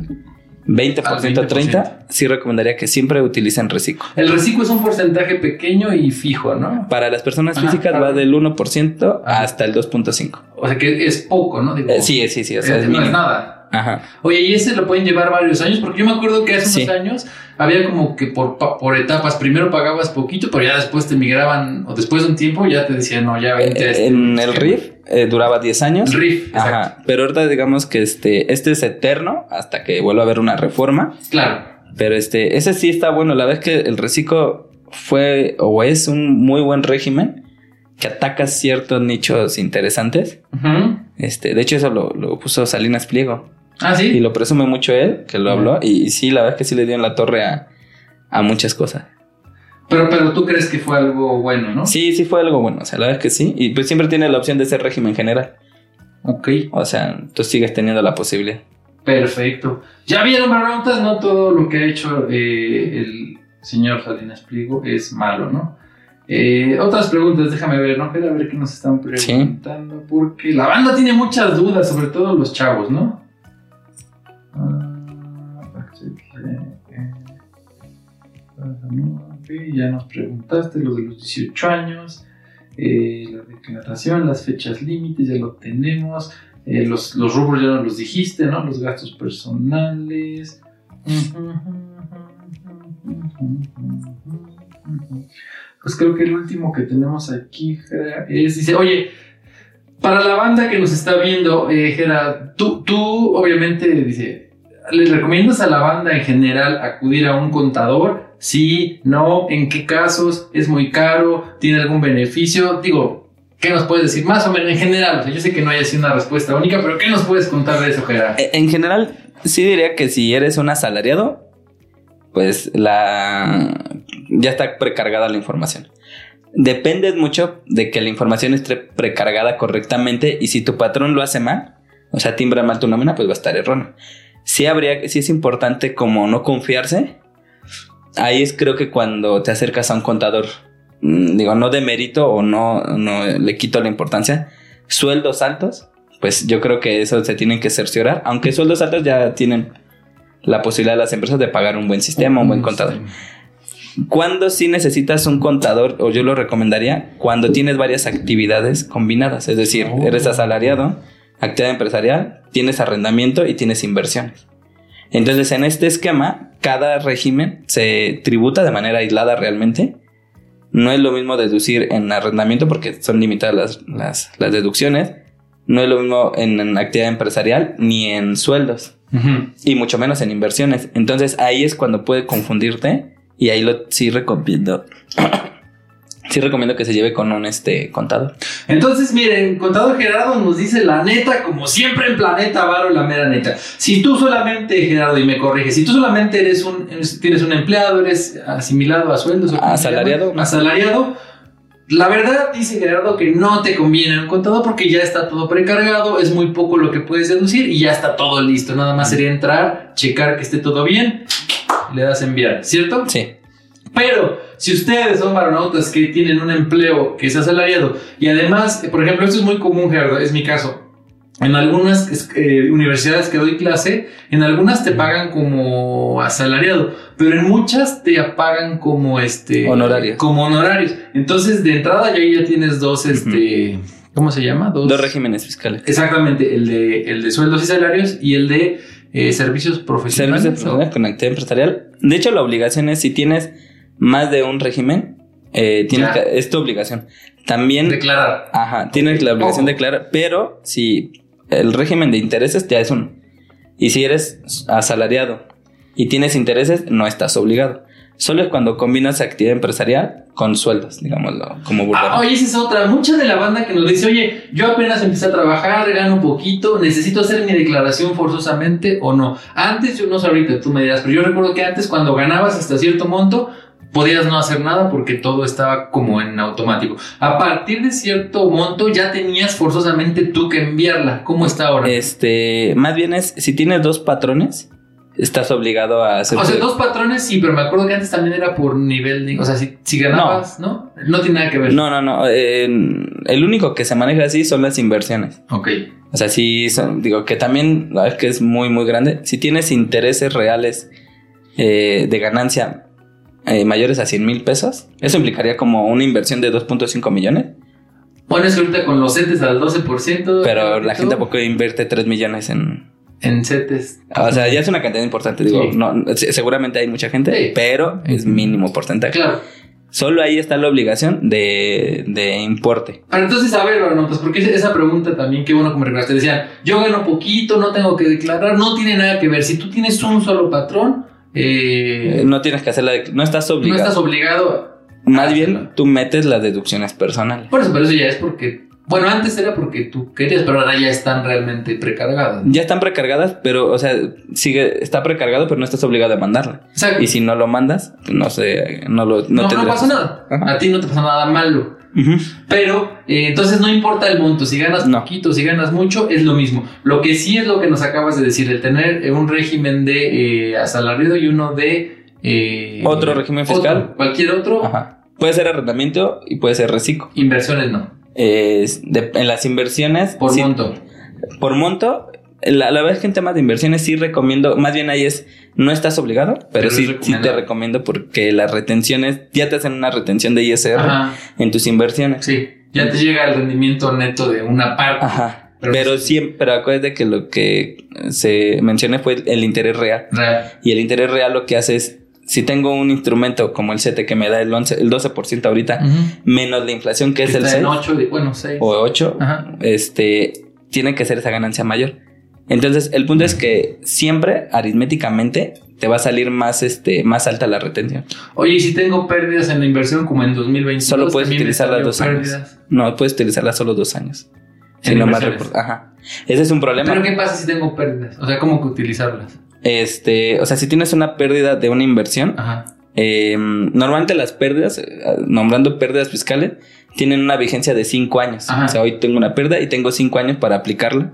Speaker 6: 20%,
Speaker 2: Al 20%.
Speaker 6: 30%, sí recomendaría que siempre utilicen reciclo.
Speaker 2: El reciclo es un porcentaje pequeño y fijo, ¿no?
Speaker 6: Para las personas
Speaker 2: Ajá,
Speaker 6: físicas
Speaker 2: claro.
Speaker 6: va del 1%
Speaker 2: Ajá.
Speaker 6: hasta el 2.5%.
Speaker 2: O sea que es poco, ¿no? Digo,
Speaker 6: Eh, sí, sí, sí, o sea,
Speaker 2: eh,
Speaker 6: es
Speaker 2: no es nada.
Speaker 6: Ajá.
Speaker 2: Oye, y ese lo pueden llevar varios años, porque yo me acuerdo que hace
Speaker 6: Sí.
Speaker 2: unos años había como que por, por etapas, primero pagabas poquito, pero ya después te migraban, o después de un tiempo ya te decían, no, ya vente a este
Speaker 6: en el
Speaker 2: esquema.
Speaker 6: RIF eh, duraba 10 años.
Speaker 2: El RIF, exacto.
Speaker 6: Ajá. Pero ahorita digamos que este, este es eterno hasta que vuelva a haber una reforma.
Speaker 2: Claro.
Speaker 6: Pero este, ese sí está bueno. La verdad es que el reciclo fue o es un muy buen régimen que ataca ciertos nichos interesantes. Este, de hecho, eso lo, lo puso Salinas Pliego.
Speaker 2: Ah,
Speaker 6: Y
Speaker 2: sí.
Speaker 6: lo presume mucho él, que lo habló. Y, sí, la verdad es que sí le dio en la torre a, a muchas cosas.
Speaker 2: Pero, pero tú crees que fue algo bueno, ¿no?
Speaker 6: Sí, sí fue algo bueno. O sea, la verdad es que sí. Y pues siempre tiene la opción de ser régimen general.
Speaker 2: Ok.
Speaker 6: O sea, tú sigues teniendo la posibilidad.
Speaker 2: Perfecto. Ya vieron, Baronautas, no todo lo que ha hecho eh, el señor Salinas Pliego es malo, ¿no? Eh, otras preguntas, déjame ver, ¿no? A ver qué nos están preguntando, porque la banda tiene muchas dudas, sobre todo los chavos, ¿no? Ya nos preguntaste los de los 18 años, eh, la declaración, las fechas límites, ya lo tenemos. Eh, los, los rubros ya nos los dijiste, ¿no? Los gastos personales. Pues creo que el último que tenemos aquí es, dice, oye, para la banda que nos está viendo, eh, Jera, tú, tú obviamente, dice, ¿les recomiendas a la banda en general acudir a un contador? Sí, no, ¿en qué casos? ¿Es muy caro? ¿Tiene algún beneficio? Digo, ¿Qué nos puedes decir? Más o menos en general. O sea, yo sé que no hay así una respuesta única, pero ¿qué nos puedes contar de eso, Gerard?
Speaker 6: Eh, En general, sí diría que si eres un asalariado, pues la ya está precargada la información. Depende mucho de que la información esté precargada correctamente y si tu patrón lo hace mal, o sea, timbra mal tu nómina, pues va a estar erróneo. Sí habría, sí es importante como no confiarse. Ahí es creo que cuando te acercas a un contador, mm, digo, no de mérito o no, no le quito la importancia, sueldos altos, pues yo creo que eso se tienen que cerciorar, aunque sueldos altos ya tienen la posibilidad de las empresas de pagar un buen sistema, un buen contador. Cuando sí necesitas un contador, o yo lo recomendaría, cuando tienes varias actividades combinadas, es decir,
Speaker 2: Oh.
Speaker 6: eres asalariado, actividad empresarial, tienes arrendamiento y tienes inversiones. Entonces, en este esquema, cada régimen se tributa de manera aislada realmente. No es lo mismo deducir en arrendamiento porque son limitadas las, las, las deducciones. No es lo mismo en, en actividad empresarial ni en sueldos
Speaker 2: Ujú.
Speaker 6: y mucho menos en inversiones. Entonces ahí es cuando puede confundirte y ahí lo sí recomiendo. sí recomiendo que se lleve con un este contador.
Speaker 2: Entonces, miren, contador Gerardo nos dice la neta, como siempre en Planeta Varo, la mera neta. Si tú solamente, Gerardo, y me corrige, si tú solamente eres un, tienes un empleado, eres asimilado a sueldos,
Speaker 6: Asalariado.
Speaker 2: asalariado, la verdad dice Gerardo que no te conviene un contador porque ya está todo precargado, es muy poco lo que puedes deducir y ya está todo listo. Nada más sería entrar, checar que esté todo bien, le das a enviar, ¿cierto?
Speaker 6: Sí.
Speaker 2: Pero si ustedes son varonautas que tienen un empleo que es asalariado y además, por ejemplo, esto es muy común, Gerardo, es mi caso. En algunas eh, universidades que doy clase, en algunas te pagan como asalariado, pero en muchas te pagan como este
Speaker 6: Honorarios.
Speaker 2: Como honorarios. Entonces, de entrada ya ahí ya tienes dos, este, ¿cómo se llama?
Speaker 6: Dos regímenes fiscales.
Speaker 2: Exactamente, el de, el de sueldos y salarios y el de eh, servicios profesionales.
Speaker 6: Servicios profesionales con actividad empresarial. De hecho, la obligación es si tienes más de un régimen, eh, tienes que- es tu obligación. También
Speaker 2: Declarar.
Speaker 6: Ajá, tienes la obligación de declarar, pero si el régimen de intereses ya es uno. Y si eres asalariado y tienes intereses, no estás obligado. solo es cuando combinas actividad empresarial con sueldos, digámoslo, como
Speaker 2: Ah,
Speaker 6: burda.
Speaker 2: oye, esa es otra. Mucha de la banda que nos dice, oye, yo apenas empecé a trabajar, gano un poquito, necesito hacer mi declaración forzosamente o no. Antes, yo no sé ahorita, tú me dirás, pero yo recuerdo que antes cuando ganabas hasta cierto monto, podías no hacer nada porque todo estaba como en automático. A partir de cierto monto ya tenías forzosamente tú que enviarla. ¿Cómo está ahora?
Speaker 6: Este, más bien es, si tienes dos patrones, estás obligado a hacer...
Speaker 2: o sea, dos patrones sí, pero me acuerdo que antes también era por nivel de... O sea, si, si ganabas, ¿no? ¿no? tiene nada que ver.
Speaker 6: No, no, no. eh, el único que se maneja así son las inversiones.
Speaker 2: Ok.
Speaker 6: O sea, sí, son- digo que también, la verdad es que es muy, muy grande. Si tienes intereses reales eh, de ganancia eh, mayores a 100 mil pesos, eso implicaría como una inversión de 2.5 millones.
Speaker 2: Pones ahorita con los CETES al 12%.
Speaker 6: Pero la gente tampoco invierte 3 millones en...
Speaker 2: En CETES.
Speaker 6: O sea, ya es una cantidad importante. Digo,
Speaker 2: Sí.
Speaker 6: no, se- seguramente hay mucha gente,
Speaker 2: Sí.
Speaker 6: pero es mínimo porcentaje.
Speaker 2: Claro.
Speaker 6: Solo ahí está la obligación de, de importe.
Speaker 2: Pero entonces, a ver, bueno, pues porque esa pregunta también, qué bueno que me recordaste. Decían, yo gano poquito, no tengo que declarar, no tiene nada que ver. Si tú tienes un solo patrón, eh,
Speaker 6: Eh, No tienes que hacer la... de- No estás
Speaker 2: no
Speaker 6: obligado.
Speaker 2: estás obligado.
Speaker 6: Más bien, tú metes las deducciones personales.
Speaker 2: Por eso, pero eso ya es porque, bueno, antes era porque tú querías, pero ahora ya están realmente precargadas.
Speaker 6: Ya están precargadas, pero, o sea, sigue, está precargado, pero no estás obligado a mandarla.
Speaker 2: Exacto.
Speaker 6: Y si no lo mandas, no sé, no lo, no,
Speaker 2: no, no, pasa nada.
Speaker 6: Ajá.
Speaker 2: A ti no te pasa nada malo. Pero eh, entonces no importa el monto, si ganas
Speaker 6: No.
Speaker 2: poquito, si ganas mucho, es lo mismo. Lo que sí es lo que nos acabas de decir, el tener eh, un régimen de eh, asalariado y uno de... eh,
Speaker 6: Otro régimen fiscal.
Speaker 2: otro, cualquier otro,
Speaker 6: Ajá. Puede ser arrendamiento y puede ser reciclo.
Speaker 2: inversiones no,
Speaker 6: Es de- en las inversiones.
Speaker 2: por
Speaker 6: sí,
Speaker 2: monto.
Speaker 6: Por monto. La, la verdad es que en temas de inversiones sí recomiendo, más bien ahí es, no estás obligado, pero,
Speaker 2: Pero
Speaker 6: sí, sí te recomiendo porque las retenciones, ya te hacen una retención de ISR
Speaker 2: Ajá,
Speaker 6: en tus inversiones.
Speaker 2: sí, ya te llega el rendimiento neto de una parte.
Speaker 6: Ajá.
Speaker 2: Pero
Speaker 6: Pero, siempre, pero acuérdate que lo que se mencioné fue el interés real.
Speaker 2: Real.
Speaker 6: Y el interés real lo que hace es, si tengo un instrumento como el CETE que me da el 11, el 12% ahorita, menos la inflación que es el
Speaker 2: Está
Speaker 6: 6
Speaker 2: en 8, bueno, 6.
Speaker 6: o 8,
Speaker 2: Ajá.
Speaker 6: este, tiene que ser esa ganancia mayor. Entonces, el punto es que siempre aritméticamente te va a salir más, este, más alta la retención.
Speaker 2: Oye, y si tengo pérdidas en la inversión como en 2022,
Speaker 6: Solo puedes
Speaker 2: también me
Speaker 6: utilizarla
Speaker 2: salió
Speaker 6: dos años. No, puedes utilizarla solo dos años. Si no recuerdo. Ajá. Ese es un problema.
Speaker 2: Pero ¿qué pasa si tengo pérdidas? O sea, ¿cómo que utilizarlas?
Speaker 6: Este, o sea, si tienes una pérdida de una inversión,
Speaker 2: Ajá.
Speaker 6: eh, normalmente las pérdidas, eh, nombrando pérdidas fiscales, tienen una vigencia de cinco años.
Speaker 2: Ajá.
Speaker 6: O sea, hoy tengo una pérdida y tengo cinco años para aplicarla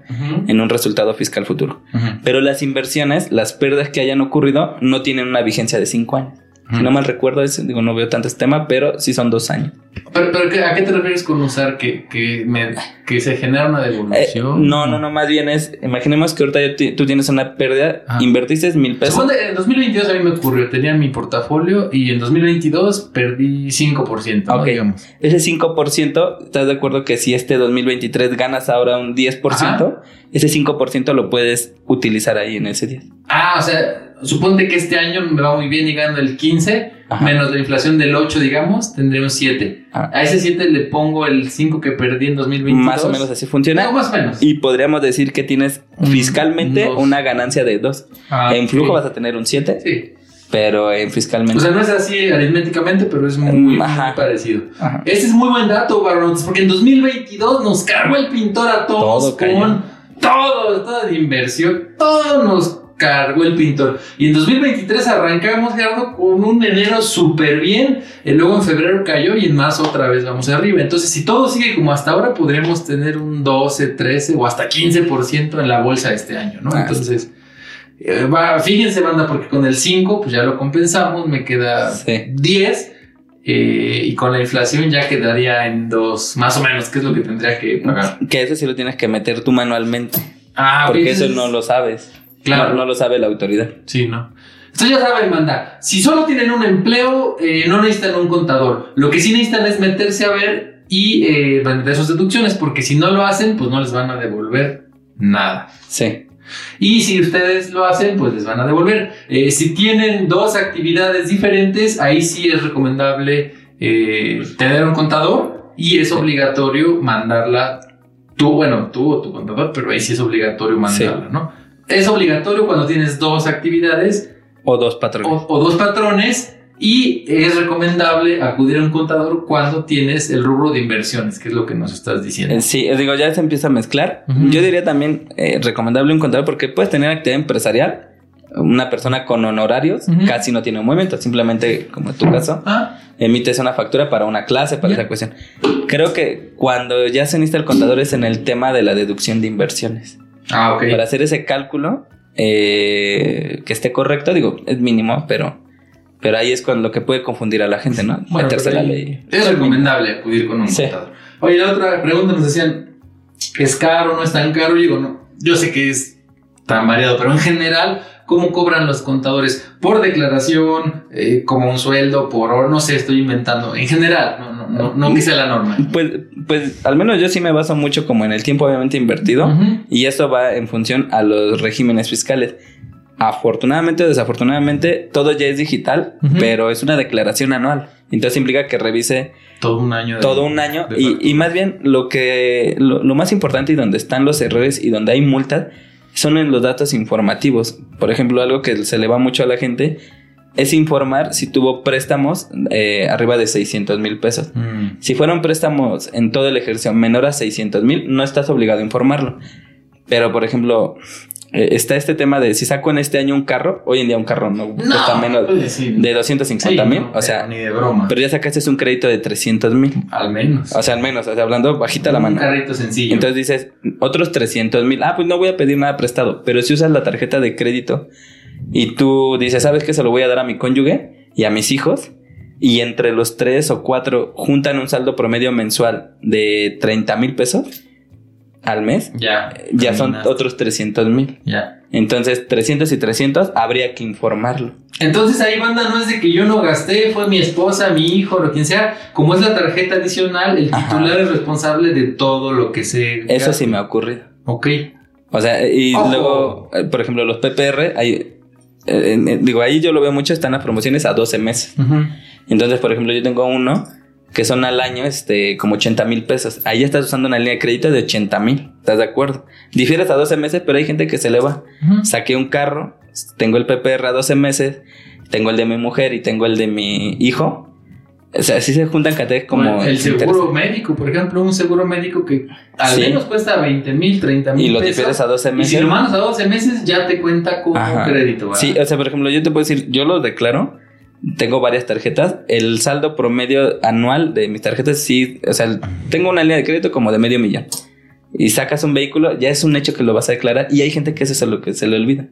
Speaker 6: en un resultado fiscal futuro. Pero las inversiones, las pérdidas que hayan ocurrido, no tienen una vigencia de cinco años. Si no mal recuerdo, es- digo, no veo tanto este tema, pero sí son dos años.
Speaker 2: Pero, pero ¿qué- ¿a qué te refieres con usar que, que, me- que se genera una
Speaker 6: Eh,
Speaker 2: devolución?
Speaker 6: no, no, no, más bien es, imaginemos que ahorita tú tienes una pérdida,
Speaker 2: Ajá.
Speaker 6: invertiste mil pesos.
Speaker 2: Suponte, en 2022 a mí me ocurrió, tenía mi portafolio y en 2022 perdí 5%, ¿no?
Speaker 6: Ok.
Speaker 2: digamos.
Speaker 6: Ese 5%, ¿estás de acuerdo que si este 2023 ganas ahora un 10%, ese 5% lo puedes utilizar ahí en ese 10?
Speaker 2: Ah, o sea, suponte que este año me va muy bien y gano el 15,
Speaker 6: Ajá.
Speaker 2: menos la inflación del 8, digamos, tendré un 7.
Speaker 6: Ah.
Speaker 2: A ese 7 le pongo el 5 que perdí en 2022.
Speaker 6: Más o menos así funciona.
Speaker 2: No, más o menos.
Speaker 6: Y podríamos decir que tienes
Speaker 2: Un-
Speaker 6: fiscalmente
Speaker 2: dos.
Speaker 6: una ganancia de 2.
Speaker 2: Ah,
Speaker 6: en flujo
Speaker 2: sí.
Speaker 6: vas a tener un 7,
Speaker 2: Sí.
Speaker 6: pero en fiscalmente...
Speaker 2: O sea, no es así aritméticamente, pero es muy, muy
Speaker 6: Ajá.
Speaker 2: parecido.
Speaker 6: Ajá.
Speaker 2: Ese es muy buen dato, Baronotes, porque en 2022 nos cargó el pintor a todos
Speaker 6: Todo
Speaker 2: con todo, toda de inversión, todo nos cargó el pintor. Y en 2023 arrancamos, Gerardo, con un enero súper bien, y luego en febrero cayó y en marzo otra vez vamos arriba. Entonces, si todo sigue como hasta ahora, podríamos tener un 12, 13 o hasta 15% en la bolsa este año, ¿no?
Speaker 6: Ah,
Speaker 2: Entonces... eh, va, fíjense, banda, porque con el 5, pues ya lo compensamos, me queda
Speaker 6: Sí.
Speaker 2: 10 eh, y con la inflación ya quedaría en 2, más o menos, que es lo que tendría que pagar.
Speaker 6: Que eso sí lo tienes que meter tú manualmente.
Speaker 2: Ah,
Speaker 6: porque eso no lo sabes.
Speaker 2: Claro.
Speaker 6: No, no lo sabe la autoridad.
Speaker 2: Sí, ¿no? Entonces ya saben, manda, si solo tienen un empleo, eh, no necesitan un contador. Lo que sí necesitan es meterse a ver y eh, sus deducciones, porque si no lo hacen, pues no les van a devolver nada.
Speaker 6: Sí.
Speaker 2: Y si ustedes lo hacen, pues les van a devolver. Eh, si tienen dos actividades diferentes, ahí sí es recomendable eh, tener un contador y es obligatorio mandarla tú, bueno, tú o tu contador, pero ahí sí es obligatorio mandarla, ¿no? Es obligatorio cuando tienes dos actividades
Speaker 6: O dos patrones.
Speaker 2: o, o dos patrones Y es recomendable acudir a un contador cuando tienes el rubro de inversiones, que es lo que nos estás diciendo.
Speaker 6: Eh, Sí, eh, digo, ya se empieza a mezclar. Yo diría también eh, recomendable un contador porque puedes tener actividad empresarial. Una persona con honorarios casi no tiene un movimiento, simplemente, como en tu caso,
Speaker 2: Ah,
Speaker 6: emites una factura para una clase, para esa cuestión. Creo que cuando ya se necesita el contador es en el tema de la deducción de inversiones.
Speaker 2: ah ok.
Speaker 6: Para hacer ese cálculo eh, que esté correcto, digo, es mínimo, pero, pero ahí es con lo que puede confundir a la gente, ¿no?
Speaker 2: Bueno,
Speaker 6: Meterse la ley.
Speaker 2: Es recomendable acudir con un
Speaker 6: Sí.
Speaker 2: contador. Oye, la otra pregunta nos decían, ¿es caro no es tan caro? Yo digo, no, yo sé que es tan variado, pero en general, ¿cómo cobran los contadores? ¿Por declaración? Eh, ¿Como un sueldo? ¿Por hora? No sé, estoy inventando. En general, no, no, no, no que sea la norma.
Speaker 6: Pues, pues al menos yo sí me baso mucho como en el tiempo obviamente invertido y eso va en función a los regímenes fiscales. Afortunadamente o desafortunadamente todo ya es digital,
Speaker 2: Ujú.
Speaker 6: pero es una declaración anual. Entonces implica que revise
Speaker 2: Todo un año. de-
Speaker 6: todo un año y, y más bien lo que lo, lo más importante y donde están los errores y donde hay multas son en los datos informativos. Por ejemplo, algo que se le va mucho a la gente es informar si tuvo préstamos eh, arriba de 600 mil pesos.
Speaker 2: Mm.
Speaker 6: Si fueron préstamos en todo el ejercicio menor a 600 mil, no estás obligado a informarlo. Pero, por ejemplo, está este tema de si saco en este año un carro, hoy en día un carro no, cuesta menos
Speaker 2: sí.
Speaker 6: de 250
Speaker 2: Sí,
Speaker 6: mil,
Speaker 2: no,
Speaker 6: o sea,
Speaker 2: ni de broma.
Speaker 6: pero ya sacaste un crédito de 300 mil.
Speaker 2: al menos.
Speaker 6: O sea, al menos, o sea, hablando bajita la
Speaker 2: un
Speaker 6: mano.
Speaker 2: carrito sencillo.
Speaker 6: Entonces dices, otros 300 mil. Ah, pues no voy a pedir nada prestado. Pero si usas la tarjeta de crédito y tú dices, ¿sabes qué? Se lo voy a dar a mi cónyuge y a mis hijos. Y entre los tres o cuatro juntan un saldo promedio mensual de 30 mil pesos al mes.
Speaker 2: ya.
Speaker 6: Ya son otros 300 mil.
Speaker 2: Ya.
Speaker 6: Entonces, 300 y 300 habría que informarlo.
Speaker 2: Entonces ahí, banda, no es de que yo no gasté, fue mi esposa, mi hijo, lo quien sea. Como es la tarjeta adicional, el
Speaker 6: Ajá.
Speaker 2: titular es responsable de todo lo que se.
Speaker 6: Eso
Speaker 2: gaste.
Speaker 6: sí me ha ocurrido.
Speaker 2: Ok.
Speaker 6: O sea, y
Speaker 2: Ojo.
Speaker 6: luego, eh, por ejemplo, los PPR, ahí, eh, en- digo, ahí yo lo veo mucho, están las promociones a 12 meses. Entonces, por ejemplo, yo tengo uno que son al año este, como 80 mil pesos. Ahí estás usando una línea de crédito de 80 mil. ¿Estás de acuerdo? Difieres a 12 meses, pero hay gente que se le va. Saqué un carro, tengo el PPR a 12 meses, tengo el de mi mujer y tengo el de mi hijo. O sea, así se juntan categorías como...
Speaker 2: el seguro médico, por ejemplo, un seguro médico que al
Speaker 6: Sí.
Speaker 2: menos cuesta 20 mil, 30 mil
Speaker 6: Y lo difieres a 12
Speaker 2: Y
Speaker 6: meses.
Speaker 2: si lo mandas a 12 meses, ya te cuenta como
Speaker 6: Ajá.
Speaker 2: crédito. ¿verdad?
Speaker 6: Sí, o sea, por ejemplo, yo te puedo decir, yo lo declaro, tengo varias tarjetas, el saldo promedio anual de mis tarjetas, sí, o sea, tengo una línea de crédito como de medio millón. Y sacas un vehículo, ya es un hecho que lo vas a declarar y hay gente que eso es lo que se le olvida.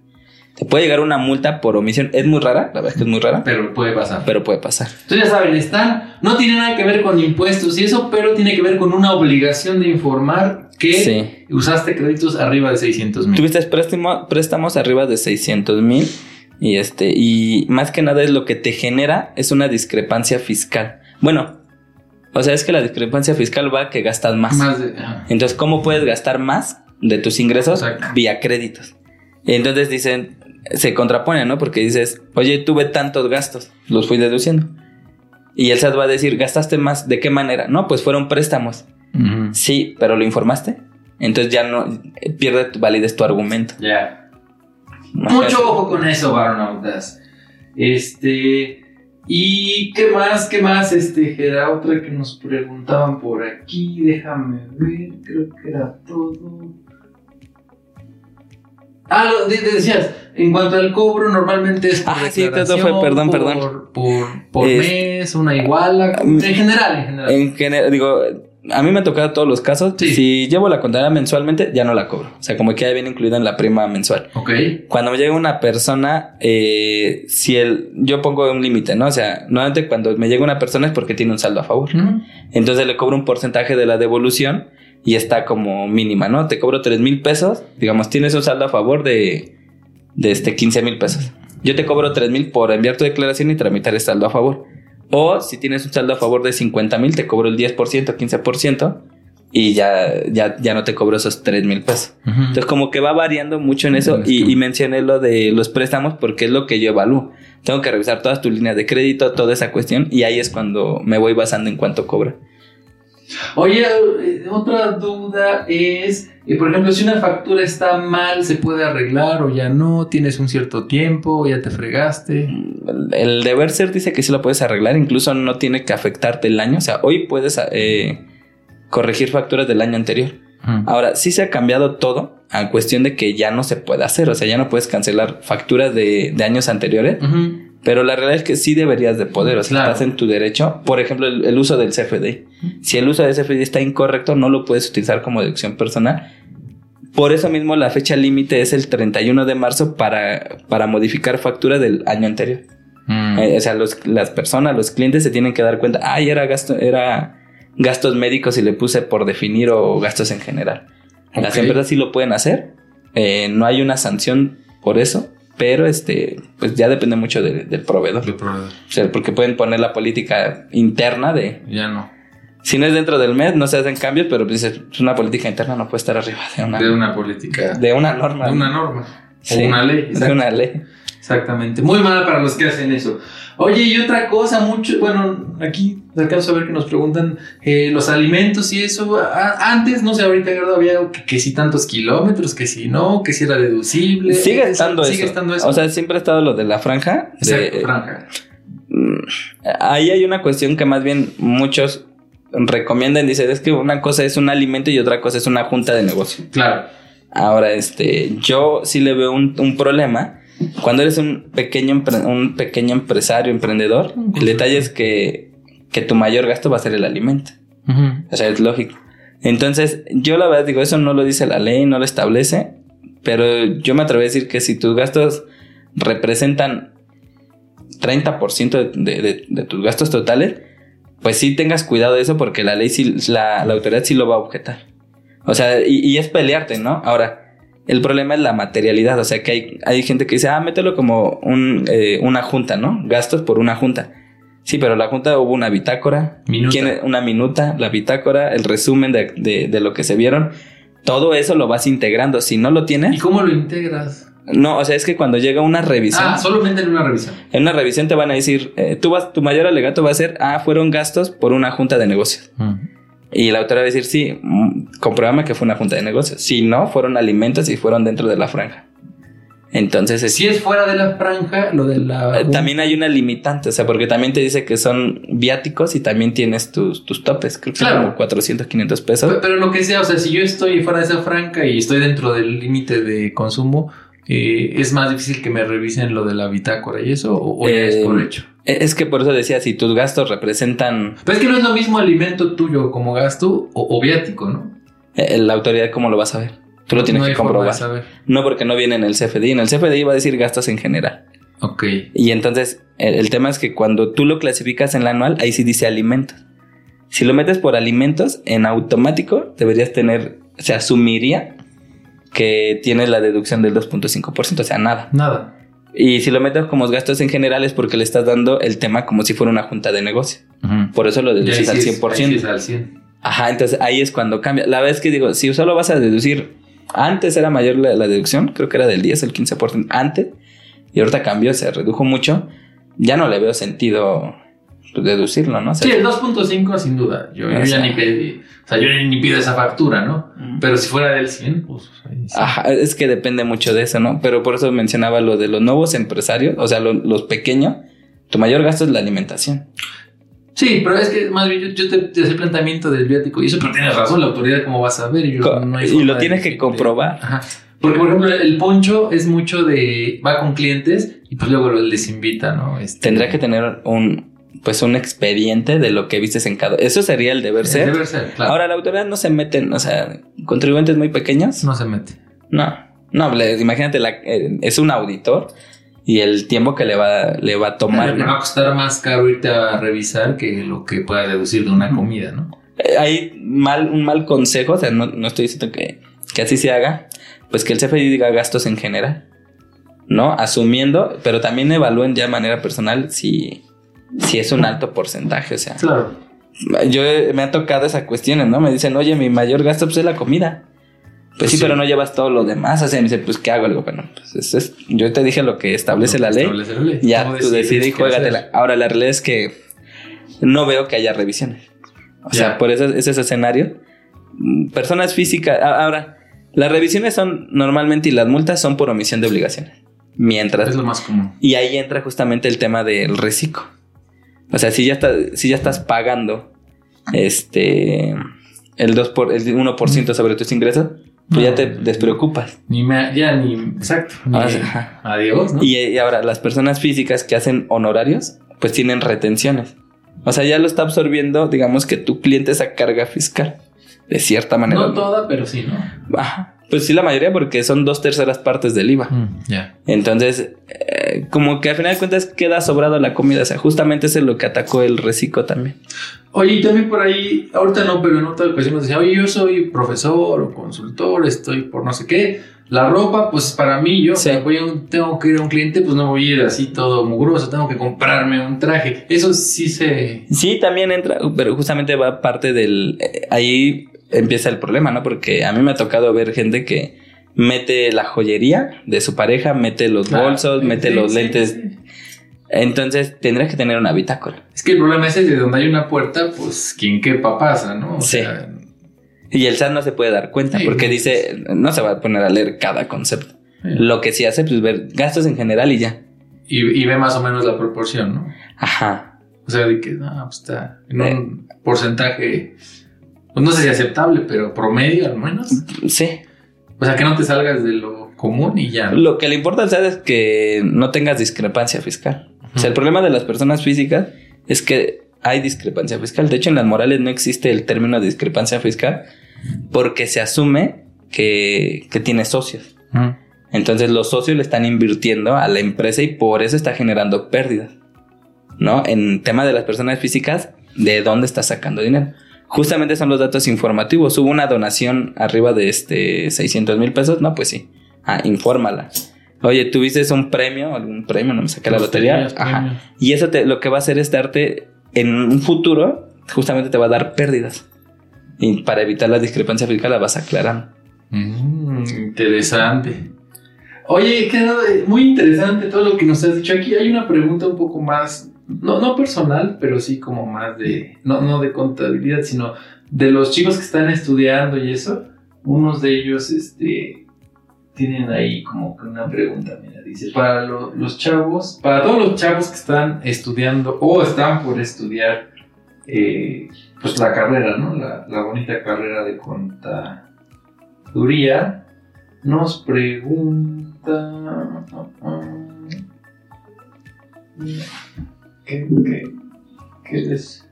Speaker 6: Te puede llegar una multa por omisión, es muy rara, la verdad es que es muy rara,
Speaker 2: Pero puede pasar.
Speaker 6: pero puede pasar.
Speaker 2: Entonces ya saben, están, no tiene nada que ver con impuestos y eso, pero tiene que ver con una obligación de informar que
Speaker 6: Sí.
Speaker 2: usaste créditos arriba de 600 mil.
Speaker 6: Tuviste préstamo- préstamos arriba de 600 mil y este y más que nada es lo que te genera es una discrepancia fiscal. Bueno, o sea, es que la discrepancia fiscal va a que gastas más.
Speaker 2: Más de, ajá.
Speaker 6: Entonces, ¿cómo puedes gastar más de tus ingresos
Speaker 2: Exacto.
Speaker 6: vía créditos? Entonces dicen, se contraponen, ¿no? Porque dices, oye, tuve tantos gastos, los fui deduciendo. Y el SAT va a decir, ¿gastaste más? ¿De qué manera? No, pues fueron préstamos. Sí, pero lo informaste. Entonces ya no eh, pierde tu validez tu argumento.
Speaker 2: Ya. Mucho ojo con eso, varonautas. Este. ¿Y qué más? ¿Qué más? Este, era otra que nos preguntaban por aquí. Déjame ver, creo que era todo. Ah, lo de- de- decías, en cuanto al cobro, normalmente es por
Speaker 6: Ah, sí, todo fue- perdón,
Speaker 2: por,
Speaker 6: perdón.
Speaker 2: Por, por
Speaker 6: Es-
Speaker 2: mes, una iguala. En general, en general.
Speaker 6: En general, digo, a mí me ha tocado todos los casos.
Speaker 2: Sí.
Speaker 6: Si llevo la contabilidad mensualmente, ya no la cobro. O sea, como que ya viene incluida en la prima mensual.
Speaker 2: ok.
Speaker 6: Cuando me llega una persona, eh, si el, yo pongo un límite, ¿no? O sea, normalmente cuando me llega una persona es porque tiene un saldo a favor. Entonces le cobro un porcentaje de la devolución y está como mínima, ¿no? Te cobro 3 mil pesos, digamos, tienes un saldo a favor de, de este 15 mil pesos. Yo te cobro 3 mil por enviar tu declaración y tramitar el saldo a favor. O si tienes un saldo a favor de 50 mil, te cobro el 10%, 15% y ya, ya, ya no te cobro esos 3 mil pesos. Entonces como que va variando mucho en eso
Speaker 2: Es
Speaker 6: y, y mencioné lo de los préstamos porque es lo que yo evalúo. Tengo que revisar todas tus líneas de crédito, toda esa cuestión y ahí es cuando me voy basando en cuánto cobra.
Speaker 2: Oye, eh, otra duda es, eh, por ejemplo, si una factura está mal, ¿se puede arreglar o ya no? ¿Tienes un cierto tiempo? ¿Ya te fregaste?
Speaker 6: El, el deber ser dice que sí lo puedes arreglar, incluso no tiene que afectarte el año. O sea, hoy puedes eh, corregir facturas del año anterior. Ahora, sí se ha cambiado todo a cuestión de que ya no se puede hacer. O sea, ya no puedes cancelar facturas de, de años anteriores. Pero la realidad es que sí deberías de poder, o sea,
Speaker 2: Claro.
Speaker 6: estás en tu derecho. Por ejemplo, el, el uso del CFDI. Si el uso del CFDI está incorrecto, no lo puedes utilizar como deducción personal. Por eso mismo la fecha límite es el 31 de marzo para, para modificar factura del año anterior.
Speaker 2: Mm.
Speaker 6: Eh, o sea, los- las personas, los clientes se tienen que dar cuenta, ay, era gasto, era gastos médicos y le puse por definir o gastos en general. Las empresas sí lo pueden hacer. eh, no hay una sanción por eso, pero este, pues ya depende mucho de- del proveedor. O sea, porque pueden poner la política interna de
Speaker 2: Ya no.
Speaker 6: si no es dentro del mes, no se hacen cambios, pero pues, es una política interna, no puede estar arriba de una,
Speaker 2: De una política.
Speaker 6: de una norma.
Speaker 2: de una norma.
Speaker 6: Sí,
Speaker 2: o una ley.
Speaker 6: De una ley.
Speaker 2: Exactamente. Muy mala para los que hacen eso. Oye, y otra cosa, mucho, bueno, aquí alcanzo a ver que nos preguntan eh, los alimentos y eso. A- antes, no sé, ahorita había que, que si tantos kilómetros, que si no, que si era deducible.
Speaker 6: Sigue estando
Speaker 2: Sigue
Speaker 6: eso.
Speaker 2: estando eso.
Speaker 6: O sea, siempre ha estado lo de la franja. de-
Speaker 2: Exacto, franja.
Speaker 6: Mm, Ahí hay una cuestión que más bien muchos recomiendan. Dicen, es que una cosa es un alimento y otra cosa es una junta de negocio.
Speaker 2: Claro.
Speaker 6: Ahora, este, yo sí le veo un, un problema. Cuando eres un pequeño, empre- un pequeño empresario, emprendedor, el detalle es que, que tu mayor gasto va a ser el alimento. O sea, es lógico. Entonces, yo la verdad digo, eso no lo dice la ley, no lo establece, pero yo me atrevo a decir que si tus gastos representan 30% de, de, de- de tus gastos totales, pues sí tengas cuidado de eso porque la ley sí, la, la autoridad sí lo va a objetar. O sea, y, y es pelearte, ¿no? Ahora, el problema es la materialidad, o sea que hay, hay gente que dice, ah, mételo como un, eh, una junta, ¿no? Gastos por una junta. Sí, pero la junta hubo una bitácora,
Speaker 2: Minuta.
Speaker 6: Una minuta, la bitácora, el resumen de, de- de lo que se vieron. Todo eso lo vas integrando. Si no lo
Speaker 2: ¿Y
Speaker 6: tienes,
Speaker 2: cómo lo integras?
Speaker 6: no, o sea, es que cuando llega una revisión,
Speaker 2: Ah, solamente en una revisión.
Speaker 6: en una revisión te van a decir, eh, tú vas, tu mayor alegato va a ser, ah, fueron gastos por una junta de negocios. Y la autora va a decir, sí, mm, compruébame que fue una junta de negocios. Si no, fueron alimentos y fueron dentro de la franja. Entonces, es-
Speaker 2: Si es fuera de la franja, lo de la.
Speaker 6: eh, también hay una limitante, o sea, porque también te dice que son viáticos y también tienes tus, tus topes, creo que
Speaker 2: Claro.
Speaker 6: como 400, 500 pesos.
Speaker 2: Pe- Pero lo que sea, o sea, si yo estoy fuera de esa franja y estoy dentro del límite de consumo, eh, es más difícil que me revisen lo de la bitácora y eso, o, o ya es
Speaker 6: Eh,
Speaker 2: por hecho.
Speaker 6: Eh, Es que por eso decía, si tus gastos representan
Speaker 2: Pero es que no es lo mismo alimento tuyo como gasto o, o viático, ¿no?
Speaker 6: eh, la autoridad, ¿cómo lo vas a ver? Tú lo tienes
Speaker 2: No
Speaker 6: que comprobar. No porque no viene en el CFDI. En el CFDI va a decir gastos en general.
Speaker 2: Ok.
Speaker 6: Y entonces el, el tema es que cuando tú lo clasificas en la anual, ahí sí dice alimentos. Si lo metes por alimentos, en automático deberías tener, se asumiría que tienes la deducción del 2.5%, o sea, nada.
Speaker 2: Nada.
Speaker 6: Y si lo metes como gastos en general es porque le estás dando el tema como si fuera una junta de negocio. Por eso lo deduces al
Speaker 2: sí es-
Speaker 6: 100%.
Speaker 2: ahí sí es al 100.
Speaker 6: Ajá, entonces ahí es cuando cambia. La verdad es que digo, si solo vas a deducir, antes era mayor la, la deducción, creo que era del 10, el 15% antes, y ahorita cambió, se redujo mucho, ya no le veo sentido deducirlo, ¿no? O sea,
Speaker 2: Sí, el 2.5 sin duda. Yo, ya ni pedí, o sea, yo ni pido esa factura, ¿no?
Speaker 6: Mm.
Speaker 2: Pero si fuera del 100, pues ahí sí.
Speaker 6: Ajá, es que depende mucho de eso, ¿no? Pero por eso mencionaba lo de los nuevos empresarios, o sea, lo- los pequeños, tu mayor gasto es la alimentación.
Speaker 2: Sí, pero es que más bien yo, yo te, te hacía el planteamiento del viático y eso, pero tienes razón, la autoridad cómo vas a ver y, yo,
Speaker 6: Co-
Speaker 2: no hay
Speaker 6: y
Speaker 2: forma
Speaker 6: lo
Speaker 2: de-
Speaker 6: tienes que
Speaker 2: de-
Speaker 6: comprobar.
Speaker 2: Ajá. Porque, por ejemplo, el poncho es mucho de. va con clientes y pues luego les invita, ¿no? Este,
Speaker 6: Tendrá que tener un, pues un expediente de lo que vistes en cada... Eso sería el deber ser.
Speaker 2: Debe ser, claro.
Speaker 6: Ahora, la autoridad no se mete, o sea, contribuyentes muy pequeños.
Speaker 2: no se mete.
Speaker 6: No, no, imagínate, la- eh, es un auditor y el tiempo que le va, le va a tomar.
Speaker 2: Va a costar más caro irte a revisar que lo que pueda deducir de una comida, ¿no?
Speaker 6: Eh, Hay mal, un mal consejo, o sea, no, no estoy diciendo que, que así se haga, pues que el CFDI diga gastos en general, ¿no? Asumiendo, pero también evalúen ya de manera personal si, si es un alto porcentaje, o sea.
Speaker 2: Claro.
Speaker 6: Yo eh, me ha tocado esas cuestiones, ¿no? Me dicen, oye, mi mayor gasto pues, es la comida. Pues sí,
Speaker 2: Sí.
Speaker 6: pero no llevas todo lo demás. O sea, me dice, pues, ¿qué hago? Digo, bueno, pues eso es- yo te dije lo que establece la ley.
Speaker 2: Establece la ley.
Speaker 6: Ya,
Speaker 2: ¿Cómo
Speaker 6: tú
Speaker 2: decides
Speaker 6: y juégatela. Ahora, la realidad es que no veo que haya revisiones. O sea, por eso es ese escenario. Mm, Personas físicas. Ahora, las revisiones son normalmente y las multas son por omisión de obligaciones. Mientras.
Speaker 2: Es lo más común.
Speaker 6: Y ahí entra justamente el tema del reciclo. O sea, si ya, está, si ya estás pagando este el 2 por, el 1% sobre tus ingresos, pues ya te despreocupas.
Speaker 2: Ni me, ya ni, exacto. ni-
Speaker 6: Ah,
Speaker 2: adiós, ¿no?
Speaker 6: Y, y ahora, las personas físicas que hacen honorarios, pues tienen retenciones. O sea, ya lo está absorbiendo, digamos que tu cliente esa carga fiscal. De cierta manera.
Speaker 2: no toda, pero sí, ¿no?
Speaker 6: Ajá. Pues sí, la mayoría, porque son dos terceras partes del IVA.
Speaker 2: ya.
Speaker 6: Entonces, eh, como que al final de cuentas queda sobrado la comida. O sea, justamente eso es lo que atacó el reciclo también.
Speaker 2: Oye, y también por ahí, ahorita no, pero en otra ocasión nos decía, oye, yo soy profesor o consultor, estoy por no sé qué. La ropa, pues para mí, yo
Speaker 6: Sí.
Speaker 2: o sea, voy a un- tengo que ir a un cliente, pues no voy a ir así todo mugroso, tengo que comprarme un traje. Eso sí se...
Speaker 6: Sí, también entra, pero justamente va parte del... eh, ahí empieza el problema, ¿no? Porque a mí me ha tocado ver gente que mete la joyería de su pareja, mete los
Speaker 2: Claro,
Speaker 6: bolsos, mete
Speaker 2: sí,
Speaker 6: los
Speaker 2: sí,
Speaker 6: lentes.
Speaker 2: sí.
Speaker 6: Entonces tendrías que tener una bitácora.
Speaker 2: Es que el problema es ese, de donde hay una puerta, pues quien quepa pasa, ¿no? O
Speaker 6: Sí.
Speaker 2: sea,
Speaker 6: Y el SAT no se puede dar cuenta
Speaker 2: Sí,
Speaker 6: porque
Speaker 2: no.
Speaker 6: dice, no se va a poner a leer cada concepto.
Speaker 2: Sí.
Speaker 6: Lo que sí hace, pues ver gastos en general y ya.
Speaker 2: y, y ve más o menos la proporción, ¿no?
Speaker 6: Ajá.
Speaker 2: O sea, de que no, pues está en
Speaker 6: Eh.
Speaker 2: un porcentaje, pues no sé si aceptable, pero promedio al menos.
Speaker 6: Sí.
Speaker 2: O sea, que no te salgas de lo común y ya.
Speaker 6: Lo que le importa al SAT es que no tengas discrepancia fiscal. O sea, el problema de las personas físicas es que hay discrepancia fiscal. De hecho, en las morales no existe el término de discrepancia fiscal porque se asume que, que tiene socios. Entonces los socios le están invirtiendo a la empresa y por eso está generando pérdidas. ¿No? En tema de las personas físicas, ¿de dónde está sacando dinero? Justamente son los datos informativos. Hubo una donación arriba de este 600 mil pesos. No, pues sí. Ah, infórmala. Oye, ¿tuviste un premio? ¿Algún premio? No me saqué la lotería. Ajá.
Speaker 2: premios.
Speaker 6: Y eso te, lo que va a hacer es darte en un futuro, justamente te va a dar pérdidas. Y para evitar la discrepancia fiscal la vas aclarando.
Speaker 2: Mm, interesante. Oye, quedado muy interesante todo lo que nos has dicho aquí. Hay una pregunta un poco más, no, no personal, pero sí como más de, no, no de contabilidad, sino de los chicos que están estudiando y eso. Unos de ellos, este, tienen ahí como que una pregunta, mira, dice, para lo- los chavos, para todos los chavos que están estudiando o están por estudiar, eh, pues la carrera, ¿no? La, la bonita carrera de contaduría, nos pregunta... ¿Qué, qué, qué les...?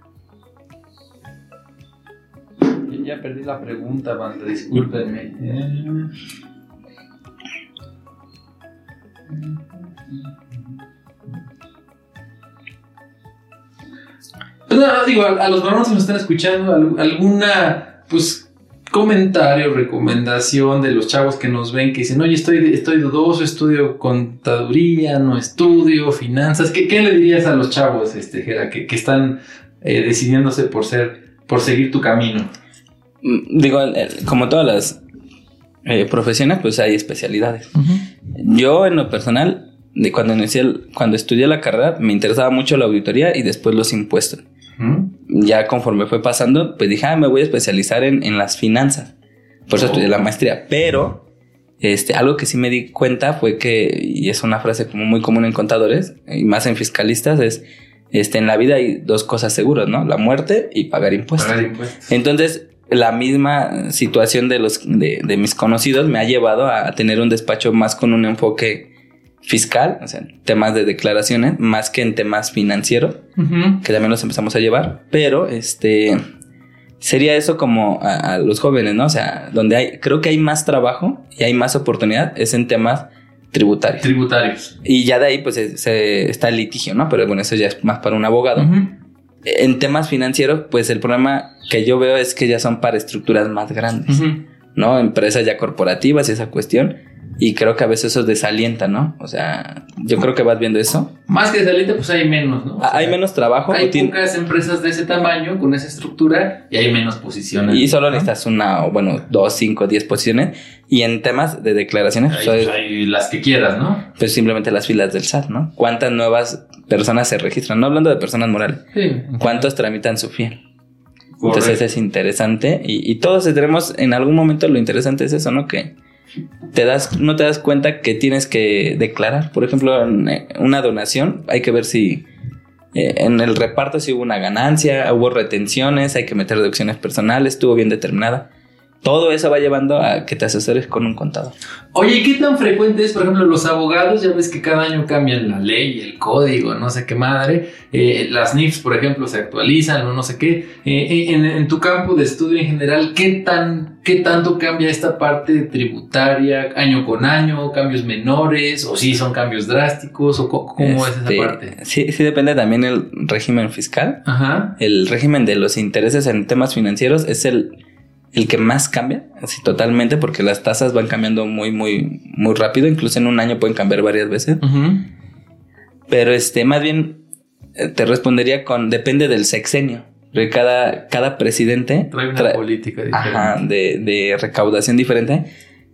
Speaker 2: Ya perdí la pregunta, banda, discúlpenme. Eh, Pues nada, digo, a, a los varones que nos están escuchando, al- alguna, pues, comentario, recomendación de los chavos que nos ven que dicen, oye, estoy, estoy dudoso, estudio contaduría, no estudio finanzas. ¿Qué, qué le dirías a los chavos, este, Jera, que, que están eh, decidiéndose por ser, por seguir tu camino?
Speaker 6: Mm, Digo, como todas las eh, profesiones, pues hay especialidades. Yo, en lo personal, de cuando inicié, el- cuando estudié la carrera, me interesaba mucho la auditoría y después los impuestos. Ya conforme fue pasando, pues dije, ah, me voy a especializar en, en las finanzas. Por eso estudié la maestría. Pero, este, algo que sí me di cuenta fue que, y es una frase como muy común en contadores, y más en fiscalistas, es, este, en la vida hay dos cosas seguras, ¿no? La muerte y pagar impuestos.
Speaker 2: Pagar impuestos.
Speaker 6: Entonces, la misma situación de los de, de mis conocidos me ha llevado a tener un despacho más con un enfoque fiscal, o sea, en temas de declaraciones, más que en temas financieros, que también los empezamos a llevar, pero este sería eso como a, a los jóvenes, ¿no? O sea, donde hay, creo que hay más trabajo y hay más oportunidad es en temas tributarios.
Speaker 2: Tributarios.
Speaker 6: Y ya de ahí, pues, se- se- está el litigio, ¿no? Pero bueno, eso ya es más para un abogado. En temas financieros, pues el problema que yo veo es que ya son para estructuras más grandes. ¿no? Empresas ya corporativas y esa cuestión. Y creo que a veces eso desalienta, ¿no? O sea, yo creo que vas viendo eso.
Speaker 2: Más que salita, pues hay menos, ¿no? O sea,
Speaker 6: hay menos trabajo
Speaker 2: Hay pocas empresas de ese tamaño, con esa estructura, y hay menos posiciones.
Speaker 6: y solo
Speaker 2: ¿no?
Speaker 6: necesitas una, o bueno, dos, cinco, diez posiciones. Y en temas de declaraciones,
Speaker 2: Hay,
Speaker 6: pues,
Speaker 2: hay las que quieras, ¿no?
Speaker 6: pues simplemente las filas del SAT, ¿no? ¿Cuántas nuevas personas se registran? No hablando de personas morales.
Speaker 2: Sí.
Speaker 6: ¿Cuántos tramitan su fiel? Entonces es interesante y, y, todos tenemos en algún momento lo interesante es eso, ¿no? Que te das, no te das cuenta que tienes que declarar. Por ejemplo, en eh, una donación hay que ver si eh, en el reparto si hubo una ganancia, hubo retenciones, hay que meter deducciones personales, estuvo bien determinada todo eso va llevando a que te asesores con un contador.
Speaker 2: Oye, ¿qué tan frecuente es, por ejemplo, los abogados? Ya ves que cada año cambian la ley, el código, no sé qué madre. Eh, las NIFs, por ejemplo, se actualizan o no sé qué. Eh, eh, en, tu campo de estudio en general, ¿qué, tan, ¿qué tanto cambia esta parte tributaria año con año? ¿Cambios menores? ¿O sí son cambios drásticos? ¿O cómo, es esa este, parte?
Speaker 6: Sí, sí depende también el régimen fiscal.
Speaker 2: Ajá.
Speaker 6: El régimen de los intereses en temas financieros es el el que más cambia, así totalmente, porque las tasas van cambiando muy, muy, muy rápido, incluso en un año pueden cambiar varias veces. Pero este, más bien eh, te respondería con depende del sexenio. Porque cada, cada presidente
Speaker 2: trae una política
Speaker 6: diferente. de, de recaudación diferente.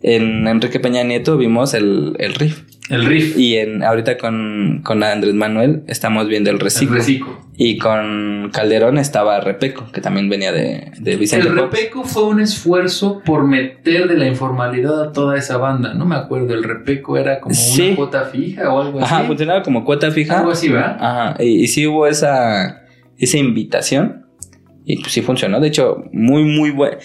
Speaker 6: En Enrique Peña Nieto vimos el, el RIF.
Speaker 2: El RIF.
Speaker 6: Y en, ahorita con, con Andrés Manuel estamos viendo el reciclo.
Speaker 2: El reciclo.
Speaker 6: Y con Calderón estaba Repeco, que también venía de, de Vicente
Speaker 2: El Repeco fue un esfuerzo por meter de la informalidad a toda esa banda. No me acuerdo, el Repeco era como una cuota fija o algo así.
Speaker 6: Ajá, funcionaba como cuota fija.
Speaker 2: Algo así, ¿verdad?
Speaker 6: Ajá, y, y sí hubo esa, esa invitación. Y pues sí funcionó. De hecho, muy, muy bueno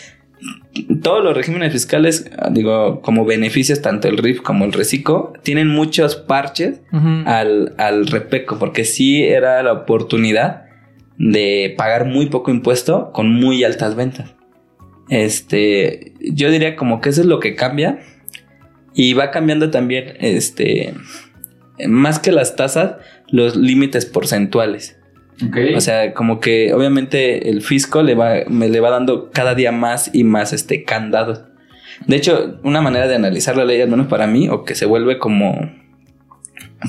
Speaker 6: todos los regímenes fiscales, digo, como beneficios, tanto el RIF como el RECICO, tienen muchos parches al, al repeco, porque sí era la oportunidad de pagar muy poco impuesto con muy altas ventas. Este, yo diría como que eso es lo que cambia y va cambiando también, este, más que las tasas, los límites porcentuales. O sea, como que obviamente el fisco le va, me le va dando cada día más y más este candado. De hecho, una manera de analizar la ley, al menos para mí, o que se vuelve como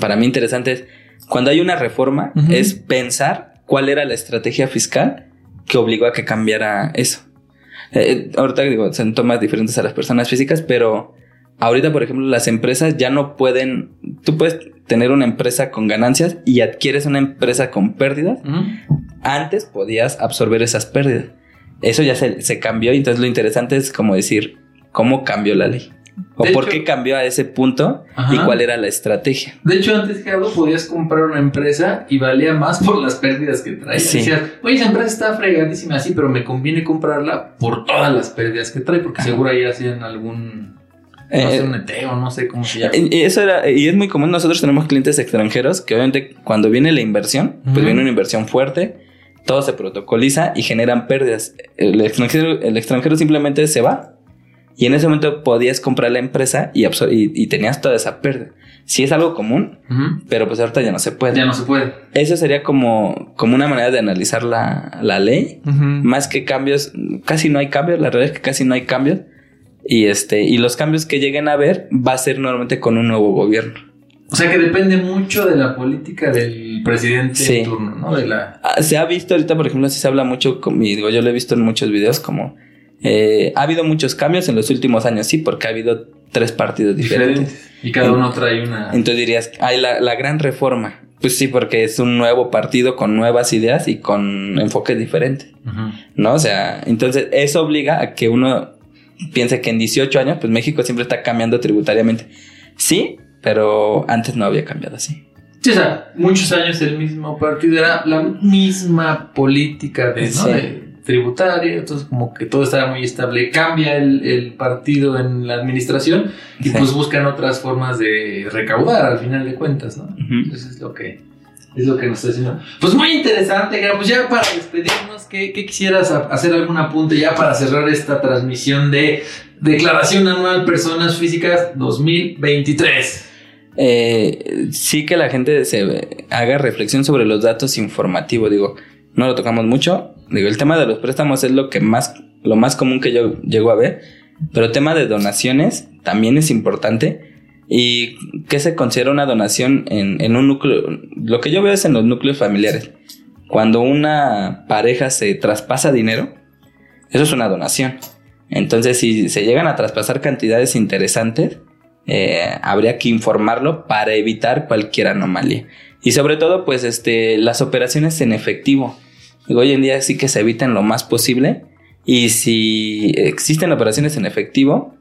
Speaker 6: para mí interesante, es cuando hay una reforma, es pensar cuál era la estrategia fiscal que obligó a que cambiara eso. Eh, ahorita digo, son tomas diferentes a las personas físicas, pero ahorita, por ejemplo, las empresas ya no pueden, tú puedes tener una empresa con ganancias y adquieres una empresa con pérdidas. Antes podías absorber esas pérdidas. Eso ya se, cambió y entonces lo interesante es como decir, ¿cómo cambió la ley? ¿O por qué cambió a ese punto? ¿Y cuál era la estrategia?
Speaker 2: De hecho, antes, Gerardo, podías comprar una empresa y valía más por las pérdidas que trae. Sí. Decías, oye, esa empresa está fregadísima así, pero me conviene comprarla por todas las pérdidas que trae, porque seguro ahí hacían algún eh, un neteo, no sé cómo se llama. Y
Speaker 6: eso era, y es muy común. Nosotros tenemos clientes extranjeros que obviamente cuando viene la inversión, pues viene una inversión fuerte, todo se protocoliza y generan pérdidas. El extranjero, el extranjero simplemente se va y en ese momento podías comprar la empresa y, y, tenías toda esa pérdida. Sí es algo común, pero pues ahorita ya no se puede.
Speaker 2: Ya no se puede.
Speaker 6: Eso sería como, como una manera de analizar la, la ley. Más que cambios, casi no hay cambios. La realidad es que casi no hay cambios. Y este, y los cambios que lleguen a haber va a ser normalmente con un nuevo gobierno.
Speaker 2: O sea que depende mucho de la política del presidente en turno, ¿no? De la...
Speaker 6: Ah, se ha visto ahorita, por ejemplo, si se habla mucho, y digo, yo lo he visto en muchos videos, como eh, ha habido muchos cambios en los últimos años, sí, porque ha habido tres partidos diferentes.
Speaker 2: Y cada uno trae una.
Speaker 6: Entonces dirías, hay la, la, gran reforma. Pues sí, porque es un nuevo partido con nuevas ideas y con enfoques diferentes. ¿No? O sea, entonces eso obliga a que uno piensa que en 18 años, pues México siempre está cambiando tributariamente. Sí, pero antes no había cambiado así.
Speaker 2: Sí, o sea, muchos años el mismo partido era la misma política de, tributaria, entonces como que todo estaba muy estable. Cambia el, partido en la administración y pues buscan otras formas de recaudar al final de cuentas, ¿no? Eso es lo que es lo que nos está diciendo. Pues muy interesante, pues ya para despedirnos, ¿qué, quisieras hacer algún apunte ya para cerrar esta transmisión de Declaración Anual Personas Físicas 2023?
Speaker 6: Eh, sí que la gente se haga reflexión sobre los datos informativos, digo, no lo tocamos mucho, digo, el tema de los préstamos es lo que más, lo más común que yo llego a ver, pero el tema de donaciones también es importante ¿Y qué se considera una donación en, un núcleo? Lo que yo veo es en los núcleos familiares. Cuando una pareja se traspasa dinero, eso es una donación. Entonces, si se llegan a traspasar cantidades interesantes, eh, habría que informarlo para evitar cualquier anomalía. Y sobre todo, pues, este, las operaciones en efectivo. Hoy en día sí que se eviten lo más posible y si existen operaciones en efectivo,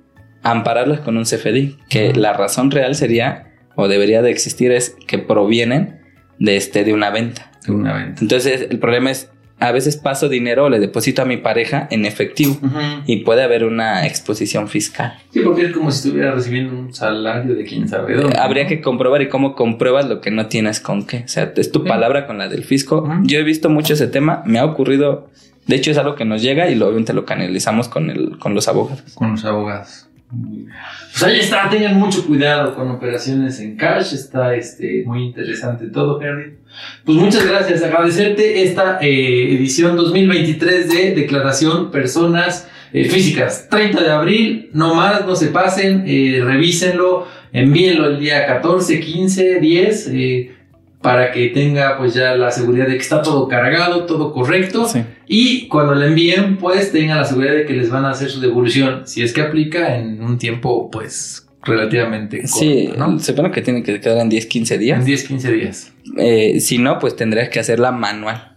Speaker 6: ampararlas con un CFDI, que la razón real sería o debería de existir es que provienen de este de una venta.
Speaker 2: De una venta.
Speaker 6: Entonces, el problema es a veces paso dinero o le deposito a mi pareja en efectivo y puede haber una exposición fiscal.
Speaker 2: Sí, porque es como si estuviera recibiendo un salario de quién sabe dónde.
Speaker 6: Habría que comprobar y cómo compruebas lo que no tienes con qué. O sea, es tu palabra con la del fisco. Yo he visto mucho ese tema, me ha ocurrido, de hecho es algo que nos llega y lo, obviamente lo canalizamos con, el, con los abogados.
Speaker 2: Con los abogados. Pues ahí está, tengan mucho cuidado con operaciones en cash, está este, muy interesante todo, Henry. Pues muchas gracias, agradecerte esta eh, edición 2023 de Declaración Personas eh, Físicas. 30 de abril, no más, no se pasen, eh, revísenlo, envíenlo el día 14, 15, 10 para que tenga pues ya la seguridad de que está todo cargado, todo correcto. Y cuando le envíen, pues tengan la seguridad de que les van a hacer su devolución, si es que aplica en un tiempo pues relativamente
Speaker 6: corto. Sí, ¿no? se supone que tiene que quedar en 10, 15 días.
Speaker 2: En 10, 15 días.
Speaker 6: Eh, si no, pues tendrías que hacerla manual.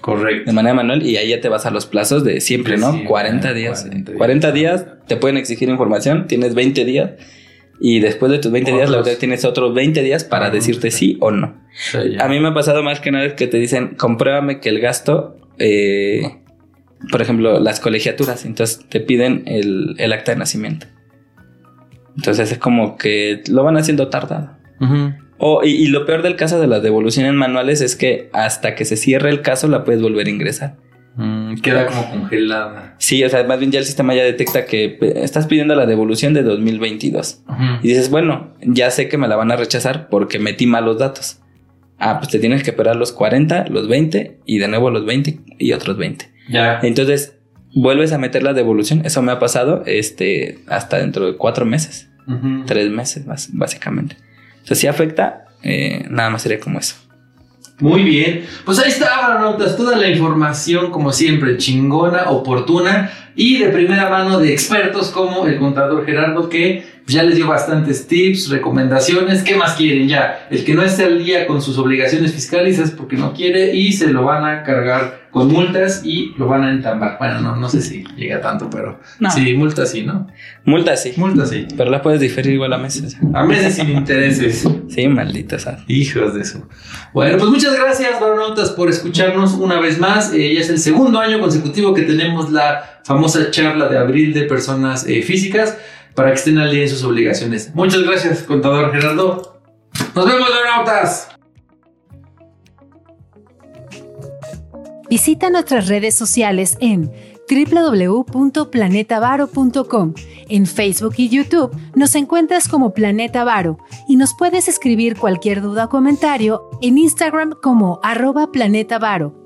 Speaker 2: Correcto.
Speaker 6: De manera manual y ahí ya te vas a los plazos de siempre, ¿no? 40 días. 40 días. 40 días te pueden exigir información, tienes 20 días y después de tus 20 días, la verdad tienes otros 20 días para decirte sí o no. a mí me ha pasado más que nada que te dicen, compruébame que el gasto, eh, por ejemplo, las colegiaturas, entonces te piden el, acta de nacimiento. Entonces es como que lo van haciendo tardado. y, y, lo peor del caso de las devoluciones manuales es que hasta que se cierre el caso la puedes volver a ingresar.
Speaker 2: Queda como congelada.
Speaker 6: Sí, o sea, más bien ya el sistema ya detecta que estás pidiendo la devolución de 2022. Y dices, bueno, ya sé que me la van a rechazar porque metí mal los datos. Ah, pues te tienes que esperar los 40, los 20 y de nuevo los 20 y otros 20.
Speaker 2: Ya.
Speaker 6: Entonces, vuelves a meter la devolución. Eso me ha pasado este, hasta dentro de cuatro meses. Tres meses, básicamente. Entonces, si afecta, eh, nada más sería como eso.
Speaker 2: Muy bien, pues ahí está, notas toda la información como siempre, chingona, oportuna y de primera mano de expertos como el contador Gerardo que ya les dio bastantes tips, recomendaciones, ¿qué más quieren ya? El que no esté al día con sus obligaciones fiscales es porque no quiere y se lo van a cargar con multas y lo van a entambar. Bueno, no, no sé si llega tanto, pero sí, multas sí, ¿no?
Speaker 6: Multas sí.
Speaker 2: Multas sí.
Speaker 6: Pero la puedes diferir igual a meses.
Speaker 2: A meses sin intereses.
Speaker 6: Sí, maldita sea.
Speaker 2: Hijos de eso. Bueno, pues muchas gracias, baronautas, por escucharnos una vez más. Eh, ya es el segundo año consecutivo que tenemos la famosa charla de abril de personas eh, físicas para que estén al día en sus obligaciones. Muchas gracias, contador Gerardo. Nos vemos, baronautas.
Speaker 1: Visita nuestras redes sociales en www.planetavaro.com. En Facebook y YouTube nos encuentras como Planeta Varo y nos puedes escribir cualquier duda o comentario en Instagram como arroba Planeta Varo.